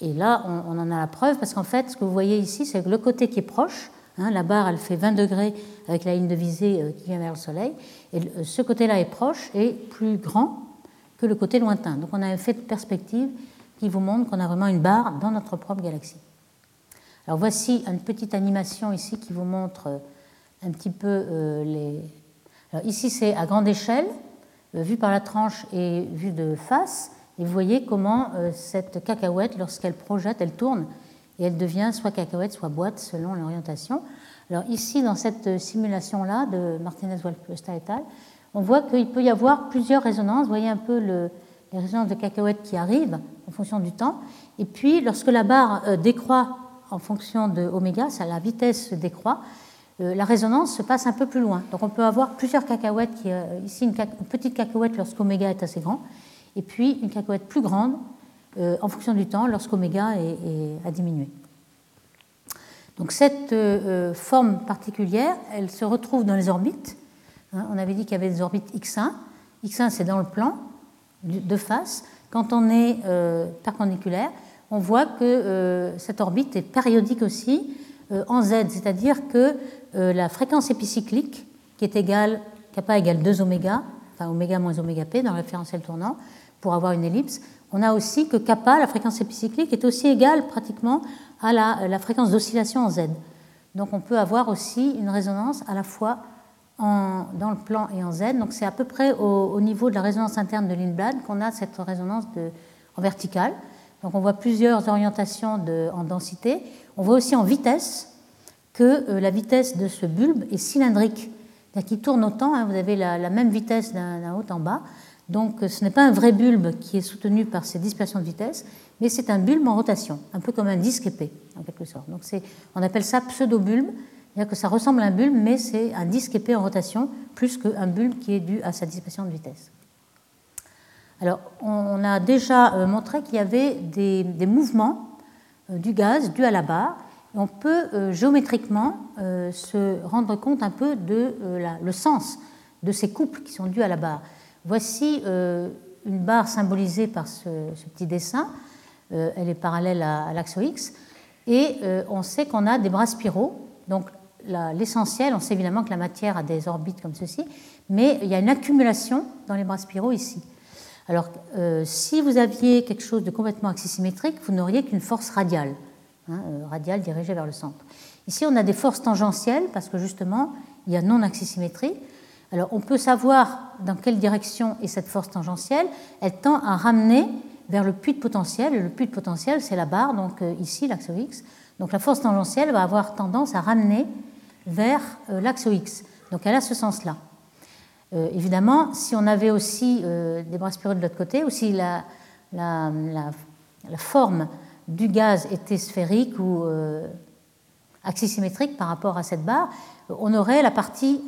B: et là, on, en a la preuve parce qu'en fait, ce que vous voyez ici, c'est que le côté qui est proche la barre, elle fait 20 degrés avec la ligne de visée qui vient vers le Soleil. Et ce côté-là est proche et plus grand que le côté lointain. Donc on a un effet de perspective qui vous montre qu'on a vraiment une barre dans notre propre galaxie. Alors voici une petite animation ici qui vous montre un petit peu euh, les. Alors ici c'est à grande échelle, euh, vu par la tranche et vu de face, et vous voyez comment euh, cette cacahuète, lorsqu'elle projette, elle tourne et elle devient soit cacahuète, soit boîte selon l'orientation. Alors ici, dans cette simulation-là de Martinez-Walpesta et al., on voit qu'il peut y avoir plusieurs résonances. Vous voyez un peu le, les résonances de cacahuètes qui arrivent en fonction du temps. Et puis, lorsque la barre euh, décroît en fonction de oméga, ça, la vitesse décroît, euh, la résonance se passe un peu plus loin. Donc, on peut avoir plusieurs cacahuètes. Euh, ici, une, petite cacahuète lorsqu'oméga est assez grand, et puis une cacahuète plus grande en fonction du temps lorsqu'oméga a diminué. Donc, cette forme particulière, elle se retrouve dans les orbites. Hein, on avait dit qu'il y avait des orbites X1. X1, c'est dans le plan, de face, quand on est euh, perpendiculaire, on voit que euh, cette orbite est périodique aussi euh, en Z, c'est-à-dire que la fréquence épicyclique, qui est égale, kappa égale 2 oméga, enfin oméga moins oméga p dans le référentiel tournant, pour avoir une ellipse, on a aussi que kappa, la fréquence épicyclique, est aussi égale pratiquement à la, la fréquence d'oscillation en Z. Donc on peut avoir aussi une résonance à la fois dans le plan et en Z. Donc c'est à peu près au, niveau de la résonance interne de Lindblad qu'on a cette résonance en verticale. Donc on voit plusieurs orientations en densité. On voit aussi en vitesse que euh, la vitesse de ce bulbe est cylindrique, c'est-à-dire qu'il tourne autant. Hein, vous avez la, même vitesse d'un haut en bas. Donc ce n'est pas un vrai bulbe qui est soutenu par ces dispersions de vitesse, mais c'est un bulbe en rotation, un peu comme un disque épais en quelque sorte. Donc on appelle ça pseudo-bulbe c'est-à-dire que ça ressemble à un bulbe, mais c'est un disque épais en rotation, plus qu'un bulbe qui est dû à sa dispersion de vitesse. Alors, on a déjà euh, montré qu'il y avait des, mouvements euh, du gaz dus à la barre. on peut euh, géométriquement se rendre compte un peu de le sens de ces couples qui sont dus à la barre. Voici une barre symbolisée par ce, petit dessin. elle est parallèle à, l'axe X. Et on sait qu'on a des bras spiraux. Donc l'essentiel, on sait évidemment que la matière a des orbites comme ceci, mais il y a une accumulation dans les bras spiraux ici. Alors, euh, si vous aviez quelque chose de complètement axisymétrique, vous n'auriez qu'une force radiale, hein, euh, radiale dirigée vers le centre. Ici, on a des forces tangentielles parce que justement, il y a non-axisymétrie. Alors, on peut savoir dans quelle direction est cette force tangentielle. Elle tend à ramener vers le puits de potentiel. le puits de potentiel, c'est la barre, donc euh, ici, l'axe X. Donc, la force tangentielle va avoir tendance à ramener vers euh, l'axe X. Donc elle a ce sens-là. Euh, évidemment, si on avait aussi euh, des bras spiraux de l'autre côté, ou si la, la, forme du gaz était sphérique ou axisymétrique par rapport à cette barre, on aurait la partie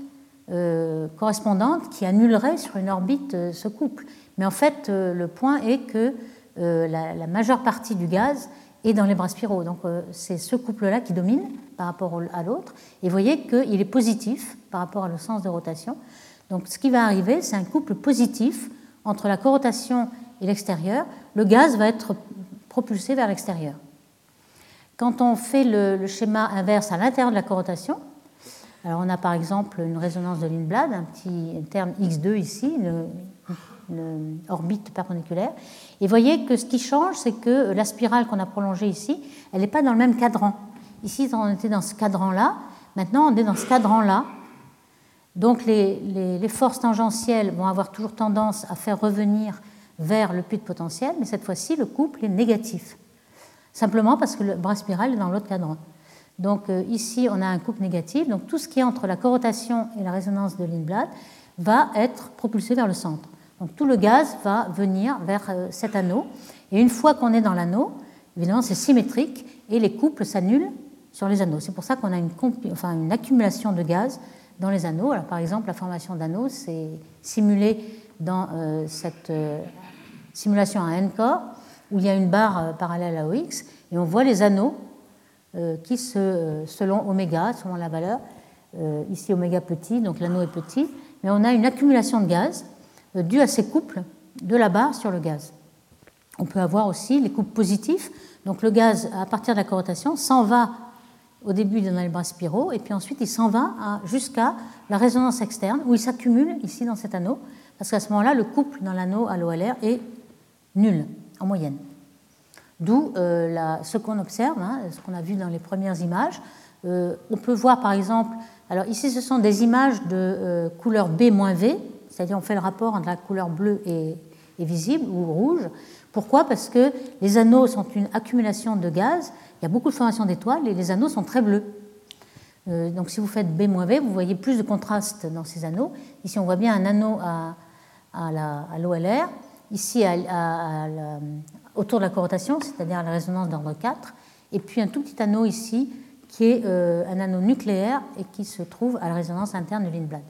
B: correspondante qui annulerait sur une orbite ce couple. Mais en fait, le point est que la, majeure partie du gaz est dans les bras spiraux. Donc c'est ce couple-là qui domine par rapport à l'autre. Et vous voyez qu'il est positif par rapport au sens de rotation. Donc ce qui va arriver, c'est un couple positif entre la corotation et l'extérieur. Le gaz va être propulsé vers l'extérieur. Quand on fait le, schéma inverse à l'intérieur de la corotation, alors on a par exemple une résonance de Lindblad, un petit terme X2 ici, une orbite perpendiculaire. Et voyez que ce qui change, c'est que la spirale qu'on a prolongée ici, elle n'est pas dans le même cadran. Ici, on était dans ce cadran-là. Maintenant, on est dans ce cadran-là. Donc, les, forces tangentielles vont avoir toujours tendance à faire revenir vers le puits de potentiel, mais cette fois-ci, le couple est négatif. Simplement parce que le bras spiral est dans l'autre cadran. Donc, euh, ici, on a un couple négatif. Donc, tout ce qui est entre la corotation et la résonance de Lindblad va être propulsé vers le centre. Donc, tout le gaz va venir vers euh, cet anneau. Et une fois qu'on est dans l'anneau, évidemment, c'est symétrique et les couples s'annulent sur les anneaux. C'est pour ça qu'on a une, accumulation de gaz dans les anneaux. Alors, par exemple, la formation d'anneaux, c'est simulé dans euh, cette simulation à n-corps, où il y a une barre parallèle à OX, et on voit les anneaux qui, se, selon oméga, selon la valeur, ici oméga petit, donc l'anneau est petit, mais on a une accumulation de gaz due à ces couples de la barre sur le gaz. On peut avoir aussi les couples positifs, donc le gaz, à partir de la corrotation, s'en va au début dans les bras spiraux, et puis ensuite il s'en va jusqu'à la résonance externe, où il s'accumule ici dans cet anneau, parce qu'à ce moment-là, le couple dans l'anneau à l'OLR est nul en moyenne. D'où euh, ce qu'on observe, hein, ce qu'on a vu dans les premières images. Euh, on peut voir par exemple, alors ici ce sont des images de euh, couleur B-V, c'est-à-dire on fait le rapport entre la couleur bleue et, visible ou rouge. Pourquoi? Parce que les anneaux sont une accumulation de gaz, il y a beaucoup de formations d'étoiles et les anneaux sont très bleus. Donc si vous faites B-V, vous voyez plus de contraste dans ces anneaux. Ici on voit bien un anneau à, à l'OLR, ici autour de la corotation, c'est-à-dire la résonance d'ordre 4, et puis un tout petit anneau ici qui est euh, un anneau nucléaire et qui se trouve à la résonance interne de Lindblad.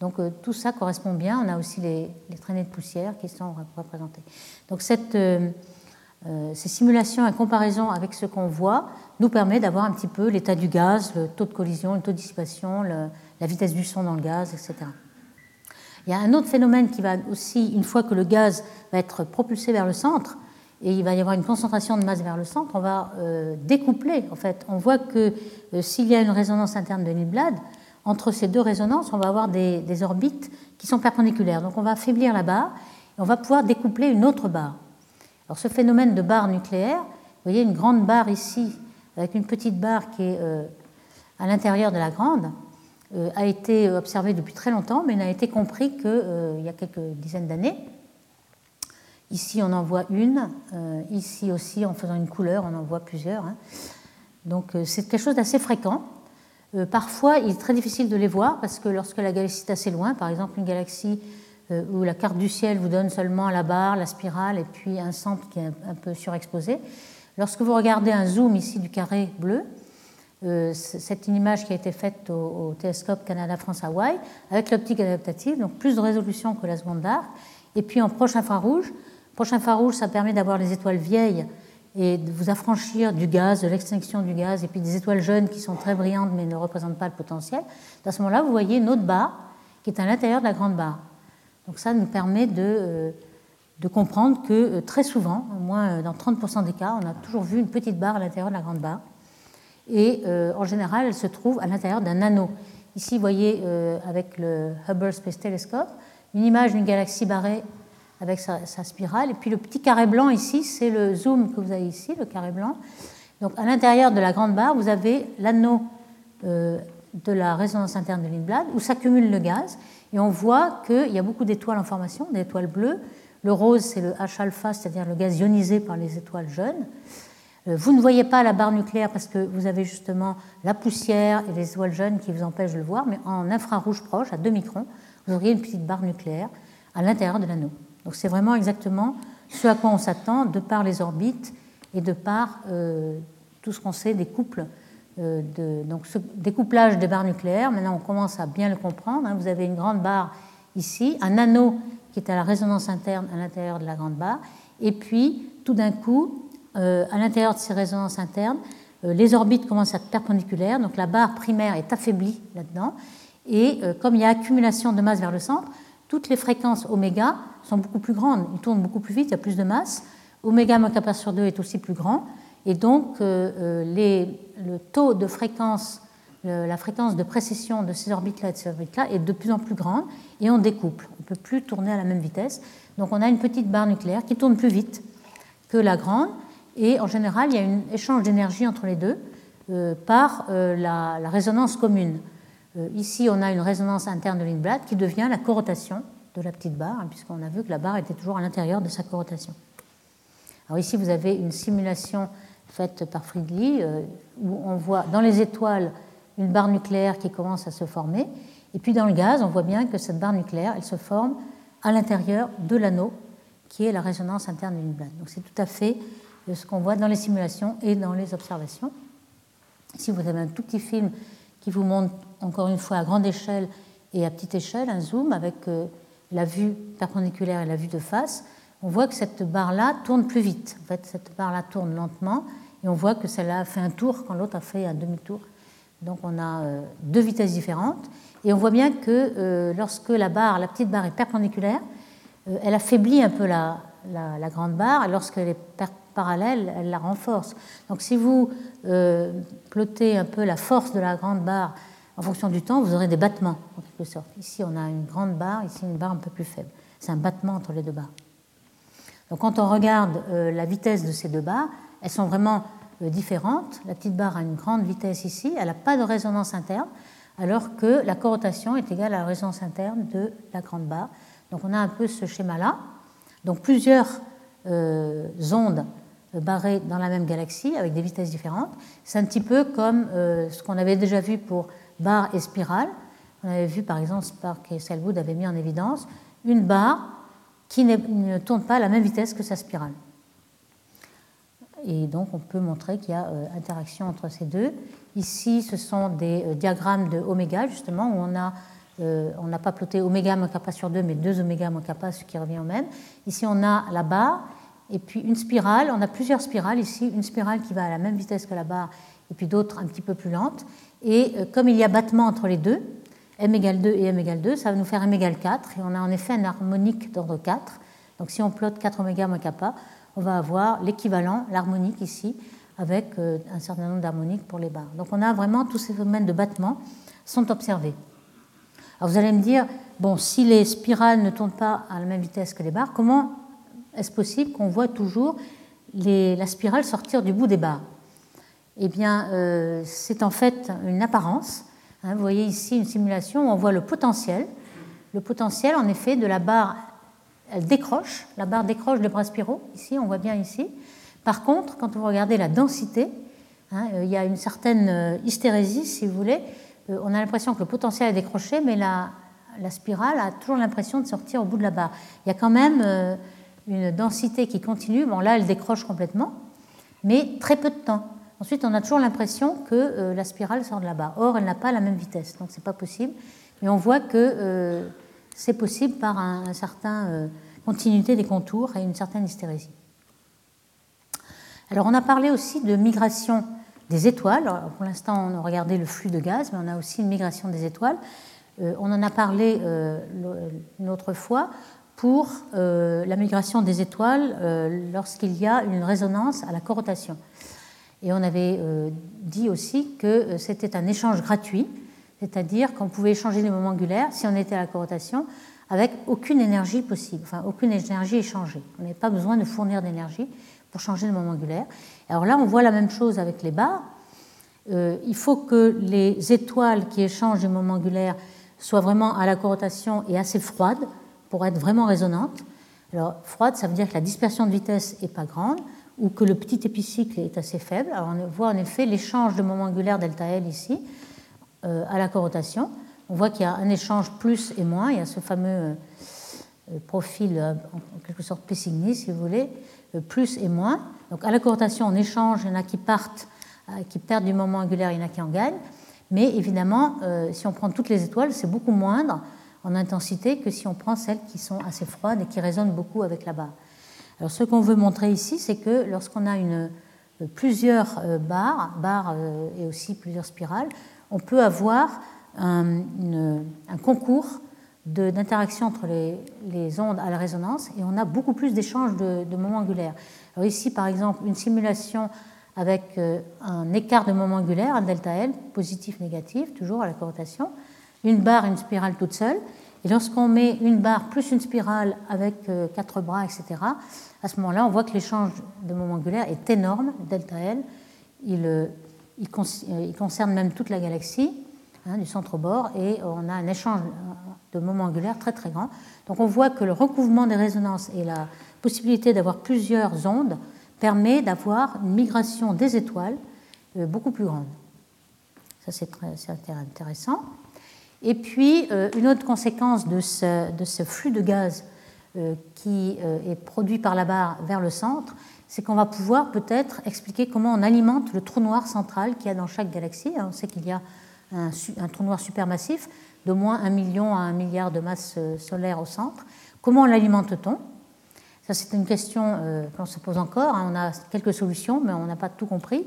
B: Donc euh, tout ça correspond bien. On a aussi les, traînées de poussière qui sont représentées. Donc cette, euh, ces simulations et comparaison avec ce qu'on voit nous permet d'avoir un petit peu l'état du gaz, le taux de collision, le taux de dissipation, la vitesse du son dans le gaz, etc. Il y a un autre phénomène qui va aussi, une fois que le gaz va être propulsé vers le centre, et il va y avoir une concentration de masse vers le centre, on va euh, découpler. En fait, on voit que euh, s'il y a une résonance interne de Nilblad, entre ces deux résonances, on va avoir des, orbites qui sont perpendiculaires. Donc on va affaiblir la barre et on va pouvoir découpler une autre barre. Alors ce phénomène de barre nucléaire, vous voyez une grande barre ici avec une petite barre qui est euh, à l'intérieur de la grande, a été observé depuis très longtemps, mais n'a été compris qu'il y a quelques dizaines d'années. Ici, on en voit une. Euh, ici aussi, en faisant une couleur, on en voit plusieurs. Hein. Donc, euh, c'est quelque chose d'assez fréquent. Euh, parfois, il est très difficile de les voir parce que lorsque la galaxie est assez loin, par exemple une galaxie où la carte du ciel vous donne seulement la barre, la spirale et puis un centre qui est un peu surexposé, lorsque vous regardez un zoom ici du carré bleu, c'est une image qui a été faite au, télescope Canada-France-Hawaï avec l'optique adaptative, donc plus de résolution que la seconde d'arc. Et puis en proche infrarouge, Prochain rouge, ça permet d'avoir les étoiles vieilles et de vous affranchir du gaz, de l'extinction du gaz, et puis des étoiles jeunes qui sont très brillantes mais ne représentent pas le potentiel. À ce moment-là, vous voyez une autre barre qui est à l'intérieur de la grande barre. Donc ça nous permet de, euh, comprendre que euh, très souvent, au moins euh, dans 30% des cas, on a toujours vu une petite barre à l'intérieur de la grande barre. Et en général, elle se trouve à l'intérieur d'un anneau. Ici, vous voyez avec le Hubble Space Telescope une image d'une galaxie barrée avec sa, spirale. Et puis le petit carré blanc ici, c'est le zoom que vous avez ici, le carré blanc. Donc à l'intérieur de la grande barre, vous avez l'anneau euh, de la résonance interne de Lindblad où s'accumule le gaz. Et on voit qu'il y a beaucoup d'étoiles en formation, d'étoiles bleues. Le rose, c'est le H-alpha, c'est-à-dire le gaz ionisé par les étoiles jeunes. Euh, vous ne voyez pas la barre nucléaire parce que vous avez justement la poussière et les étoiles jeunes qui vous empêchent de le voir, mais en infrarouge proche, à 2 microns, vous auriez une petite barre nucléaire à l'intérieur de l'anneau. Donc c'est vraiment exactement ce à quoi on s'attend de par les orbites et de par euh, tout ce qu'on sait des couples. Euh, de, donc ce découplage des barres nucléaires, maintenant on commence à bien le comprendre. Hein. Vous avez une grande barre ici, un anneau qui est à la résonance interne à l'intérieur de la grande barre, et puis tout d'un coup, euh, à l'intérieur de ces résonances internes, les orbites commencent à être perpendiculaires, donc la barre primaire est affaiblie là-dedans, et comme il y a accumulation de masse vers le centre, toutes les fréquences oméga sont beaucoup plus grandes, ils tournent beaucoup plus vite, il y a plus de masse. Oméga moins kappa sur 2 est aussi plus grand, et donc euh, euh, le taux de fréquence, la fréquence de précession de ces orbites-là et de ces orbites-là est de plus en plus grande, et on découple. On ne peut plus tourner à la même vitesse. Donc on a une petite barre nucléaire qui tourne plus vite que la grande, et en général, il y a un échange d'énergie entre les deux euh, par la, la, résonance commune. Ici, on a une résonance interne de Lindblad qui devient la corotation de la petite barre, hein, puisqu'on a vu que la barre était toujours à l'intérieur de sa corotation. Alors ici, vous avez une simulation faite par Friedli, euh, où on voit dans les étoiles une barre nucléaire qui commence à se former, et puis dans le gaz, on voit bien que cette barre nucléaire, elle se forme à l'intérieur de l'anneau, qui est la résonance interne d'une blague. Donc c'est tout à fait euh, ce qu'on voit dans les simulations et dans les observations. Ici, vous avez un tout petit film qui vous montre, encore une fois, à grande échelle et à petite échelle, un zoom avec euh, la vue perpendiculaire et la vue de face, on voit que cette barre-là tourne plus vite. En fait, cette barre-là tourne lentement et on voit que celle-là a fait un tour quand l'autre a fait un demi-tour. Donc on a euh, deux vitesses différentes et on voit bien que euh, lorsque la barre, la petite barre est perpendiculaire, elle affaiblit un peu la, grande barre lorsqu'elle est parallèle, elle la renforce. Donc si vous euh, plotez un peu la force de la grande barre en fonction du temps, vous aurez des battements, en quelque sorte. Ici, on a une grande barre, ici, une barre un peu plus faible. C'est un battement entre les deux barres. Donc quand on regarde euh, la vitesse de ces deux barres, elles sont vraiment euh, différentes. La petite barre a une grande vitesse ici, elle n'a pas de résonance interne, alors que la corotation est égale à la résonance interne de la grande barre. Donc on a un peu ce schéma-là. Donc plusieurs euh, ondes barrées dans la même galaxie avec des vitesses différentes. C'est un petit peu comme ce qu'on avait déjà vu pour barre et spirale. On avait vu par exemple, Spark et Selwood avaient mis en évidence une barre qui ne tourne pas à la même vitesse que sa spirale. Et donc on peut montrer qu'il y a euh, interaction entre ces deux. Ici, ce sont des euh, diagrammes de oméga, justement, où on a euh, on n'a pas ploté oméga moins kappa sur 2, mais 2 oméga moins kappa, ce qui revient au même. Ici, on a la barre, et puis une spirale. On a plusieurs spirales ici, une spirale qui va à la même vitesse que la barre, et puis d'autres un petit peu plus lentes. Et comme il y a battement entre les deux, m égale 2 et m égale 2, ça va nous faire m égale 4, et on a en effet un harmonique d'ordre 4. Donc si on plotte 4 oméga moins kappa, on va avoir l'équivalent, l'harmonique ici, avec euh, un certain nombre d'harmoniques pour les barres. Donc on a vraiment tous ces phénomènes de battement sont observés. Alors vous allez me dire, bon, si les spirales ne tournent pas à la même vitesse que les barres, comment est-ce possible qu'on voit toujours la spirale sortir du bout des barres? Eh bien, euh, c'est en fait une apparence Hein, vous voyez ici une simulation où on voit le potentiel. Le potentiel, en effet, de la barre, elle décroche. La barre décroche de bras spiraux. Ici, on voit bien ici. Par contre, quand vous regardez la densité, hein, euh, il y a une certaine euh, hystérésie, si vous voulez. On a l'impression que le potentiel est décroché, mais la, la spirale a toujours l'impression de sortir au bout de la barre. Il y a quand même une densité qui continue. Bon, là, elle décroche complètement, mais très peu de temps. Ensuite, on a toujours l'impression que euh, la spirale sort de là-bas. Or, elle n'a pas la même vitesse, donc ce n'est pas possible. Mais on voit que euh, c'est possible par un, certain euh, continuité des contours et une certaine hystérésie. Alors, on a parlé aussi de migration des étoiles. pour l'instant, on a regardé le flux de gaz, mais on a aussi une migration des étoiles. on en a parlé une autre fois pour la migration des étoiles lorsqu'il y a une résonance à la corotation. Et on avait euh, dit aussi que euh, c'était un échange gratuit, c'est-à-dire qu'on pouvait échanger les moments angulaires si on était à la corotation avec aucune énergie possible, enfin aucune énergie échangée. On n'avait pas besoin de fournir d'énergie pour changer le moment angulaire. Alors là, on voit la même chose avec les barres. Euh, il faut que les étoiles qui échangent les moments angulaires soient vraiment à la corotation et assez froides pour être vraiment résonantes. Alors, froide, ça veut dire que la dispersion de vitesse n'est pas grande ou que le petit épicycle est assez faible. Alors on voit en effet l'échange de moment angulaire delta L ici euh, à la corotation. On voit qu'il y a un échange plus et moins. Il y a ce fameux euh, euh, profil en quelque sorte Pessigny, si vous voulez, plus et moins. Donc à la corotation, on échange, il y en a qui partent, qui perdent du moment angulaire, il y en a qui en gagnent. Mais évidemment, si on prend toutes les étoiles, c'est beaucoup moindre en intensité que si on prend celles qui sont assez froides et qui résonnent beaucoup avec la barre. Alors, ce qu'on veut montrer ici, c'est que lorsqu'on a une, euh, plusieurs euh, barres, barres euh, et aussi plusieurs spirales, on peut avoir un, concours d'interaction entre les, ondes à la résonance et on a beaucoup plus d'échanges de, de, moments angulaires. Alors ici, par exemple, une simulation avec un écart de moment angulaire, un delta L, positif, négatif, toujours à la corotation, une barre, une spirale toute seule, et lorsqu'on met une barre plus une spirale avec euh, quatre bras, etc., à ce moment-là, on voit que l'échange de moment angulaire est énorme, delta L. Il, euh, il, concerne même toute la galaxie, hein, du centre au bord, et on a un échange de moment angulaire très très grand. Donc on voit que le recouvrement des résonances et la possibilité d'avoir plusieurs ondes permet d'avoir une migration des étoiles euh, beaucoup plus grande. Ça c'est intéressant. Et puis, euh, une autre conséquence de ce, flux de gaz euh, qui euh, est produit par la barre vers le centre, c'est qu'on va pouvoir peut-être expliquer comment on alimente le trou noir central qu'il y a dans chaque galaxie. On sait qu'il y a un, trou noir supermassif de moins 1 million à 1 milliard de masses solaires au centre. Comment l'alimente-t-on? Ça, c'est une question qu'on se pose encore. Hein. On a quelques solutions, mais on n'a pas tout compris.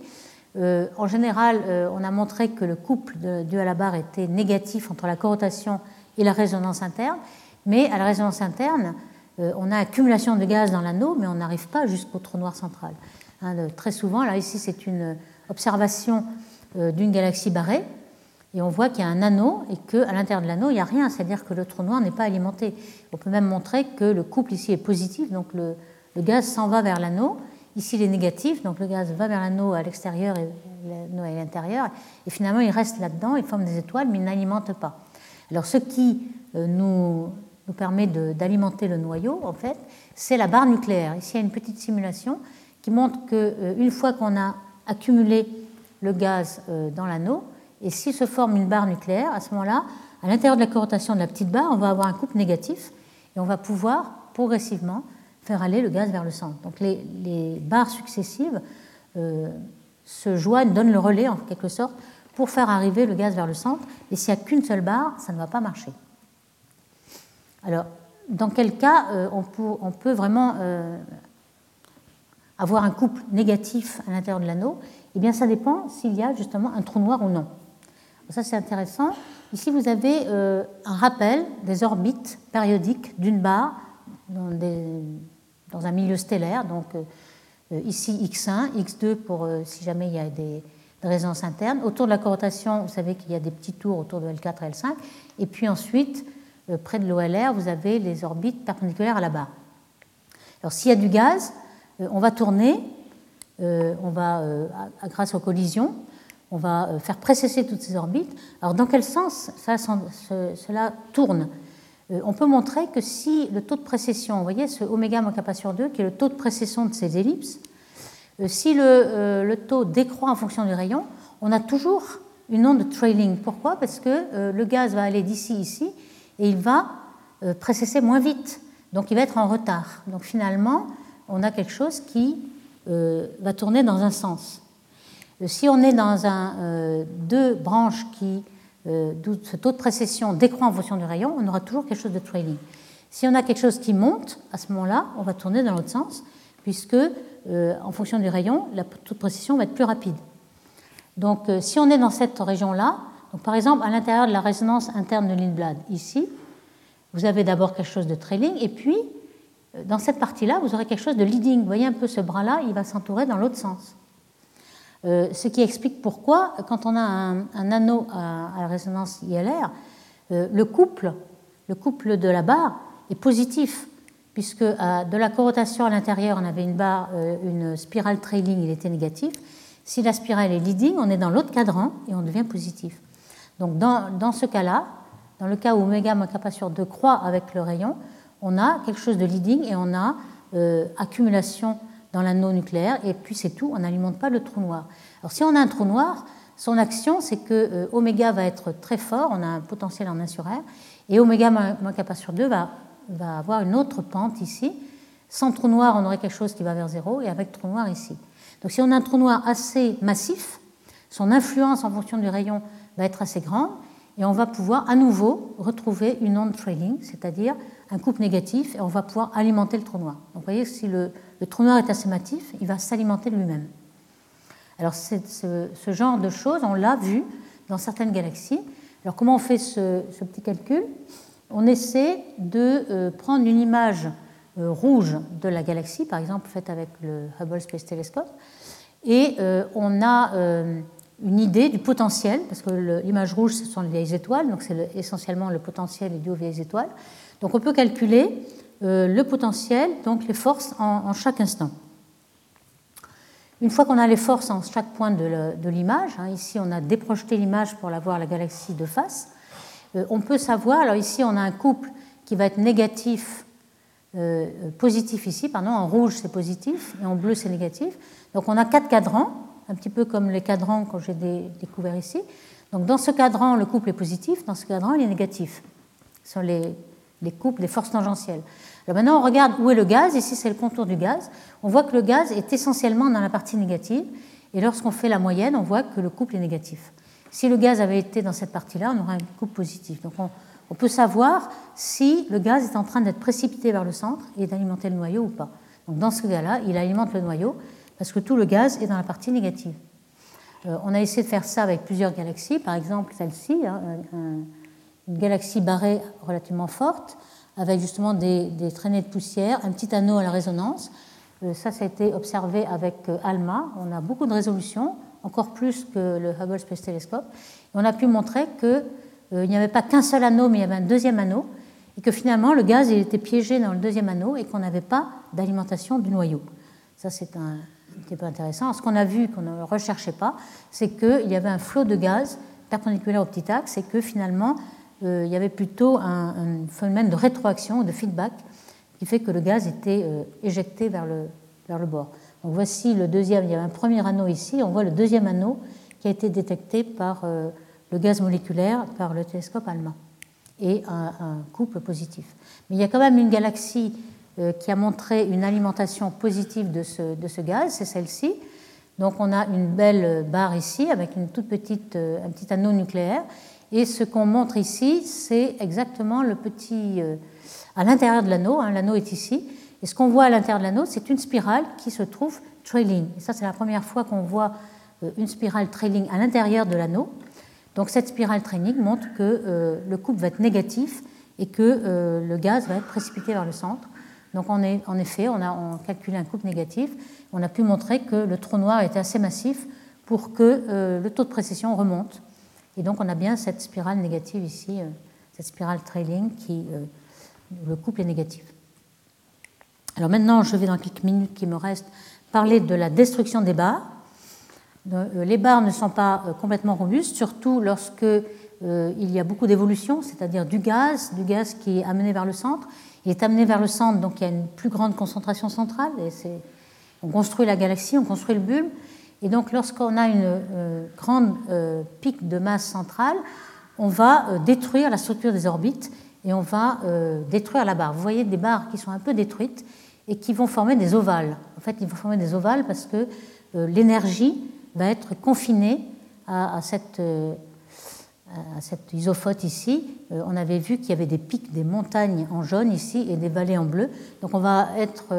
B: Euh, en général, euh, on a montré que le couple dû à la barre était négatif entre la corotation et la résonance interne, mais à la résonance interne, euh, on a accumulation de gaz dans l'anneau, mais on n'arrive pas jusqu'au trou noir central. Hein, très souvent, là ici c'est une observation d'une galaxie barrée, et on voit qu'il y a un anneau et qu'à l'intérieur de l'anneau, il n'y a rien, c'est-à-dire que le trou noir n'est pas alimenté. On peut même montrer que le couple ici est positif, donc le, gaz s'en va vers l'anneau. Ici, il est négatif, donc le gaz va vers l'anneau à l'extérieur et l'anneau à l'intérieur. Et finalement, il reste là-dedans, il forme des étoiles, mais il n'alimente pas. Alors, ce qui euh, nous, permet d'alimenter le noyau, en fait, c'est la barre nucléaire. Ici, il y a une petite simulation qui montre qu'une euh, fois qu'on a accumulé le gaz euh, dans l'anneau, et s'il se forme une barre nucléaire, à ce moment-là, à l'intérieur de la corotation de la petite barre, on va avoir un couple négatif et on va pouvoir progressivement faire aller le gaz vers le centre. Donc les, barres successives euh, se joignent, donnent le relais en quelque sorte pour faire arriver le gaz vers le centre. Et s'il n'y a qu'une seule barre, ça ne va pas marcher. Alors, dans quel cas euh, on, peut, vraiment euh, avoir un couple négatif à l'intérieur de l'anneau? Eh bien, ça dépend s'il y a justement un trou noir ou non. Ça, c'est intéressant. Ici, vous avez un rappel des orbites périodiques d'une barre dans, dans, un milieu stellaire. Donc, euh, ici, X1, X2 pour euh, si jamais il y a des, résonances internes. Autour de la corrotation, vous savez qu'il y a des petits tours autour de L4 et L5. Et puis ensuite, près de l'OLR, vous avez les orbites perpendiculaires à la barre. Alors, s'il y a du gaz, on va tourner, on va, grâce aux collisions, on va euh, faire précesser toutes ces orbites. Alors dans quel sens cela tourne? euh, On peut montrer que si le taux de précession, vous voyez ce oméga moins kappa sur 2, qui est le taux de précession de ces ellipses, euh, si le, taux décroît en fonction du rayon, on a toujours une onde trailing. Pourquoi? Parce que le gaz va aller d'ici ici et il va précesser moins vite. Donc il va être en retard. Donc finalement, on a quelque chose qui va tourner dans un sens. Euh, si on est dans un, euh, deux branches qui, euh, ce taux de précession décroît en fonction du rayon, on aura toujours quelque chose de trailing. Si on a quelque chose qui monte, à ce moment-là, on va tourner dans l'autre sens, puisque en fonction du rayon, la taux de précession va être plus rapide. Donc si on est dans cette région-là, par exemple à l'intérieur de la résonance interne de Lindblad, ici, vous avez d'abord quelque chose de trailing, et puis dans cette partie-là, vous aurez quelque chose de leading. Vous voyez un peu ce bras-là, il va s'entourer dans l'autre sens. Euh, ce qui explique pourquoi, quand on a un, anneau à, résonance ILR, euh, le, couple, le couple de la barre est positif, puisque de la corrotation à l'intérieur, on avait une, barre, euh, une spirale trailing, il était négatif. Si la spirale est leading, on est dans l'autre cadran et on devient positif. Donc dans, ce cas-là, dans le cas où oméga moins kappa sur 2 croît avec le rayon, on a quelque chose de leading et on a accumulation dans l'anneau nucléaire, et puis c'est tout, on n'alimente pas le trou noir. Alors si on a un trou noir, son action, c'est que euh, oméga va être très fort, on a un potentiel en 1 sur R, et oméga moins kappa sur 2 va, va avoir une autre pente ici. Sans trou noir, on aurait quelque chose qui va vers 0, et avec trou noir ici. Donc si on a un trou noir assez massif, son influence en fonction du rayon va être assez grande, et on va pouvoir à nouveau retrouver une onde trailing, c'est-à-dire un couple négatif, et on va pouvoir alimenter le trou noir. Donc vous voyez, si le, le trou noir est assez massif, il va s'alimenter lui-même. Alors ce, genre de choses, on l'a vu dans certaines galaxies. Alors comment on fait ce, petit calcul? On essaie de euh, prendre une image euh, rouge de la galaxie, par exemple faite avec le Hubble Space Telescope, et euh, on a une idée du potentiel, parce que l'image rouge, ce sont les vieilles étoiles, donc c'est essentiellement le potentiel dû aux vieilles étoiles. Donc on peut calculer le potentiel, donc les forces en, chaque instant. Une fois qu'on a les forces en chaque point de l'image, hein, ici on a déprojeté l'image pour la voir la galaxie de face, euh, on peut savoir, alors ici on a un couple qui va être négatif, euh, positif ici, pardon, en rouge c'est positif et en bleu c'est négatif. Donc on a quatre cadrans, un petit peu comme les cadrans que j'ai découverts ici. Donc dans ce cadran, le couple est positif, dans ce cadran, il est négatif. Ce sont les, les couples des forces tangentielles. Alors maintenant, on regarde où est le gaz. Ici, c'est le contour du gaz. On voit que le gaz est essentiellement dans la partie négative. Et lorsqu'on fait la moyenne, on voit que le couple est négatif. Si le gaz avait été dans cette partie-là, on aurait un couple positif. Donc on, peut savoir si le gaz est en train d'être précipité vers le centre et d'alimenter le noyau ou pas. Donc dans ce cas-là, il alimente le noyau parce que tout le gaz est dans la partie négative. Euh, on a essayé de faire ça avec plusieurs galaxies, par exemple celle-ci, hein, galaxie barrée relativement forte, avec justement des, traînées de poussière, un petit anneau à la résonance. ça, ça a été observé avec ALMA. On a beaucoup de résolution, encore plus que le Hubble Space Telescope. on a pu montrer qu'il n'y avait pas qu'un seul anneau, mais il y avait un deuxième anneau, et que finalement le gaz était piégé dans le deuxième anneau et qu'on n'avait pas d'alimentation du noyau. Ça, c'est un, petit peu intéressant. Ce qu'on a vu, qu'on ne recherchait pas, c'est qu'il y avait un flot de gaz perpendiculaire au petit axe et que finalement, euh, il y avait plutôt un, phénomène de rétroaction, de feedback, qui fait que le gaz était euh, éjecté vers le, bord. Donc voici le deuxième, il y avait un premier anneau ici, on voit le deuxième anneau qui a été détecté par euh, le gaz moléculaire par le télescope allemand et un, un, couple positif. Mais il y a quand même une galaxie qui a montré une alimentation positive de ce, de ce gaz, c'est celle-ci. Donc on a une belle barre ici avec une toute petite, un petit anneau nucléaire et ce qu'on montre ici, c'est exactement le petit. Euh, à l'intérieur de l'anneau, hein, l'anneau est ici. Et ce qu'on voit à l'intérieur de l'anneau, c'est une spirale qui se trouve trailing. Et ça, c'est la première fois qu'on voit euh, une spirale trailing à l'intérieur de l'anneau. Donc cette spirale trailing montre que euh, le couple va être négatif et que le gaz va être précipité vers le centre. Donc en effet, on a calculé un couple négatif. On a pu montrer que le trou noir était assez massif pour que le taux de précession remonte. Et donc on a bien cette spirale négative ici, euh, cette spirale trailing qui, euh, le couple est négatif. Alors maintenant, je vais dans quelques minutes qui me restent parler de la destruction des barres. Euh, les barres ne sont pas complètement robustes, surtout lorsque il y a beaucoup d'évolution, c'est-à-dire du gaz, du gaz qui est amené vers le centre. Il est amené vers le centre, donc il y a une plus grande concentration centrale. On construit la galaxie, on construit le bulbe, et donc, lorsqu'on a une euh, grande euh, pic de masse centrale, on va euh, détruire la structure des orbites et on va détruire la barre. Vous voyez des barres qui sont un peu détruites et qui vont former des ovales. En fait, ils vont former des ovales parce que l'énergie va être confinée à cette isophote ici. on avait vu qu'il y avait des pics, des montagnes en jaune ici et des vallées en bleu. Donc on va être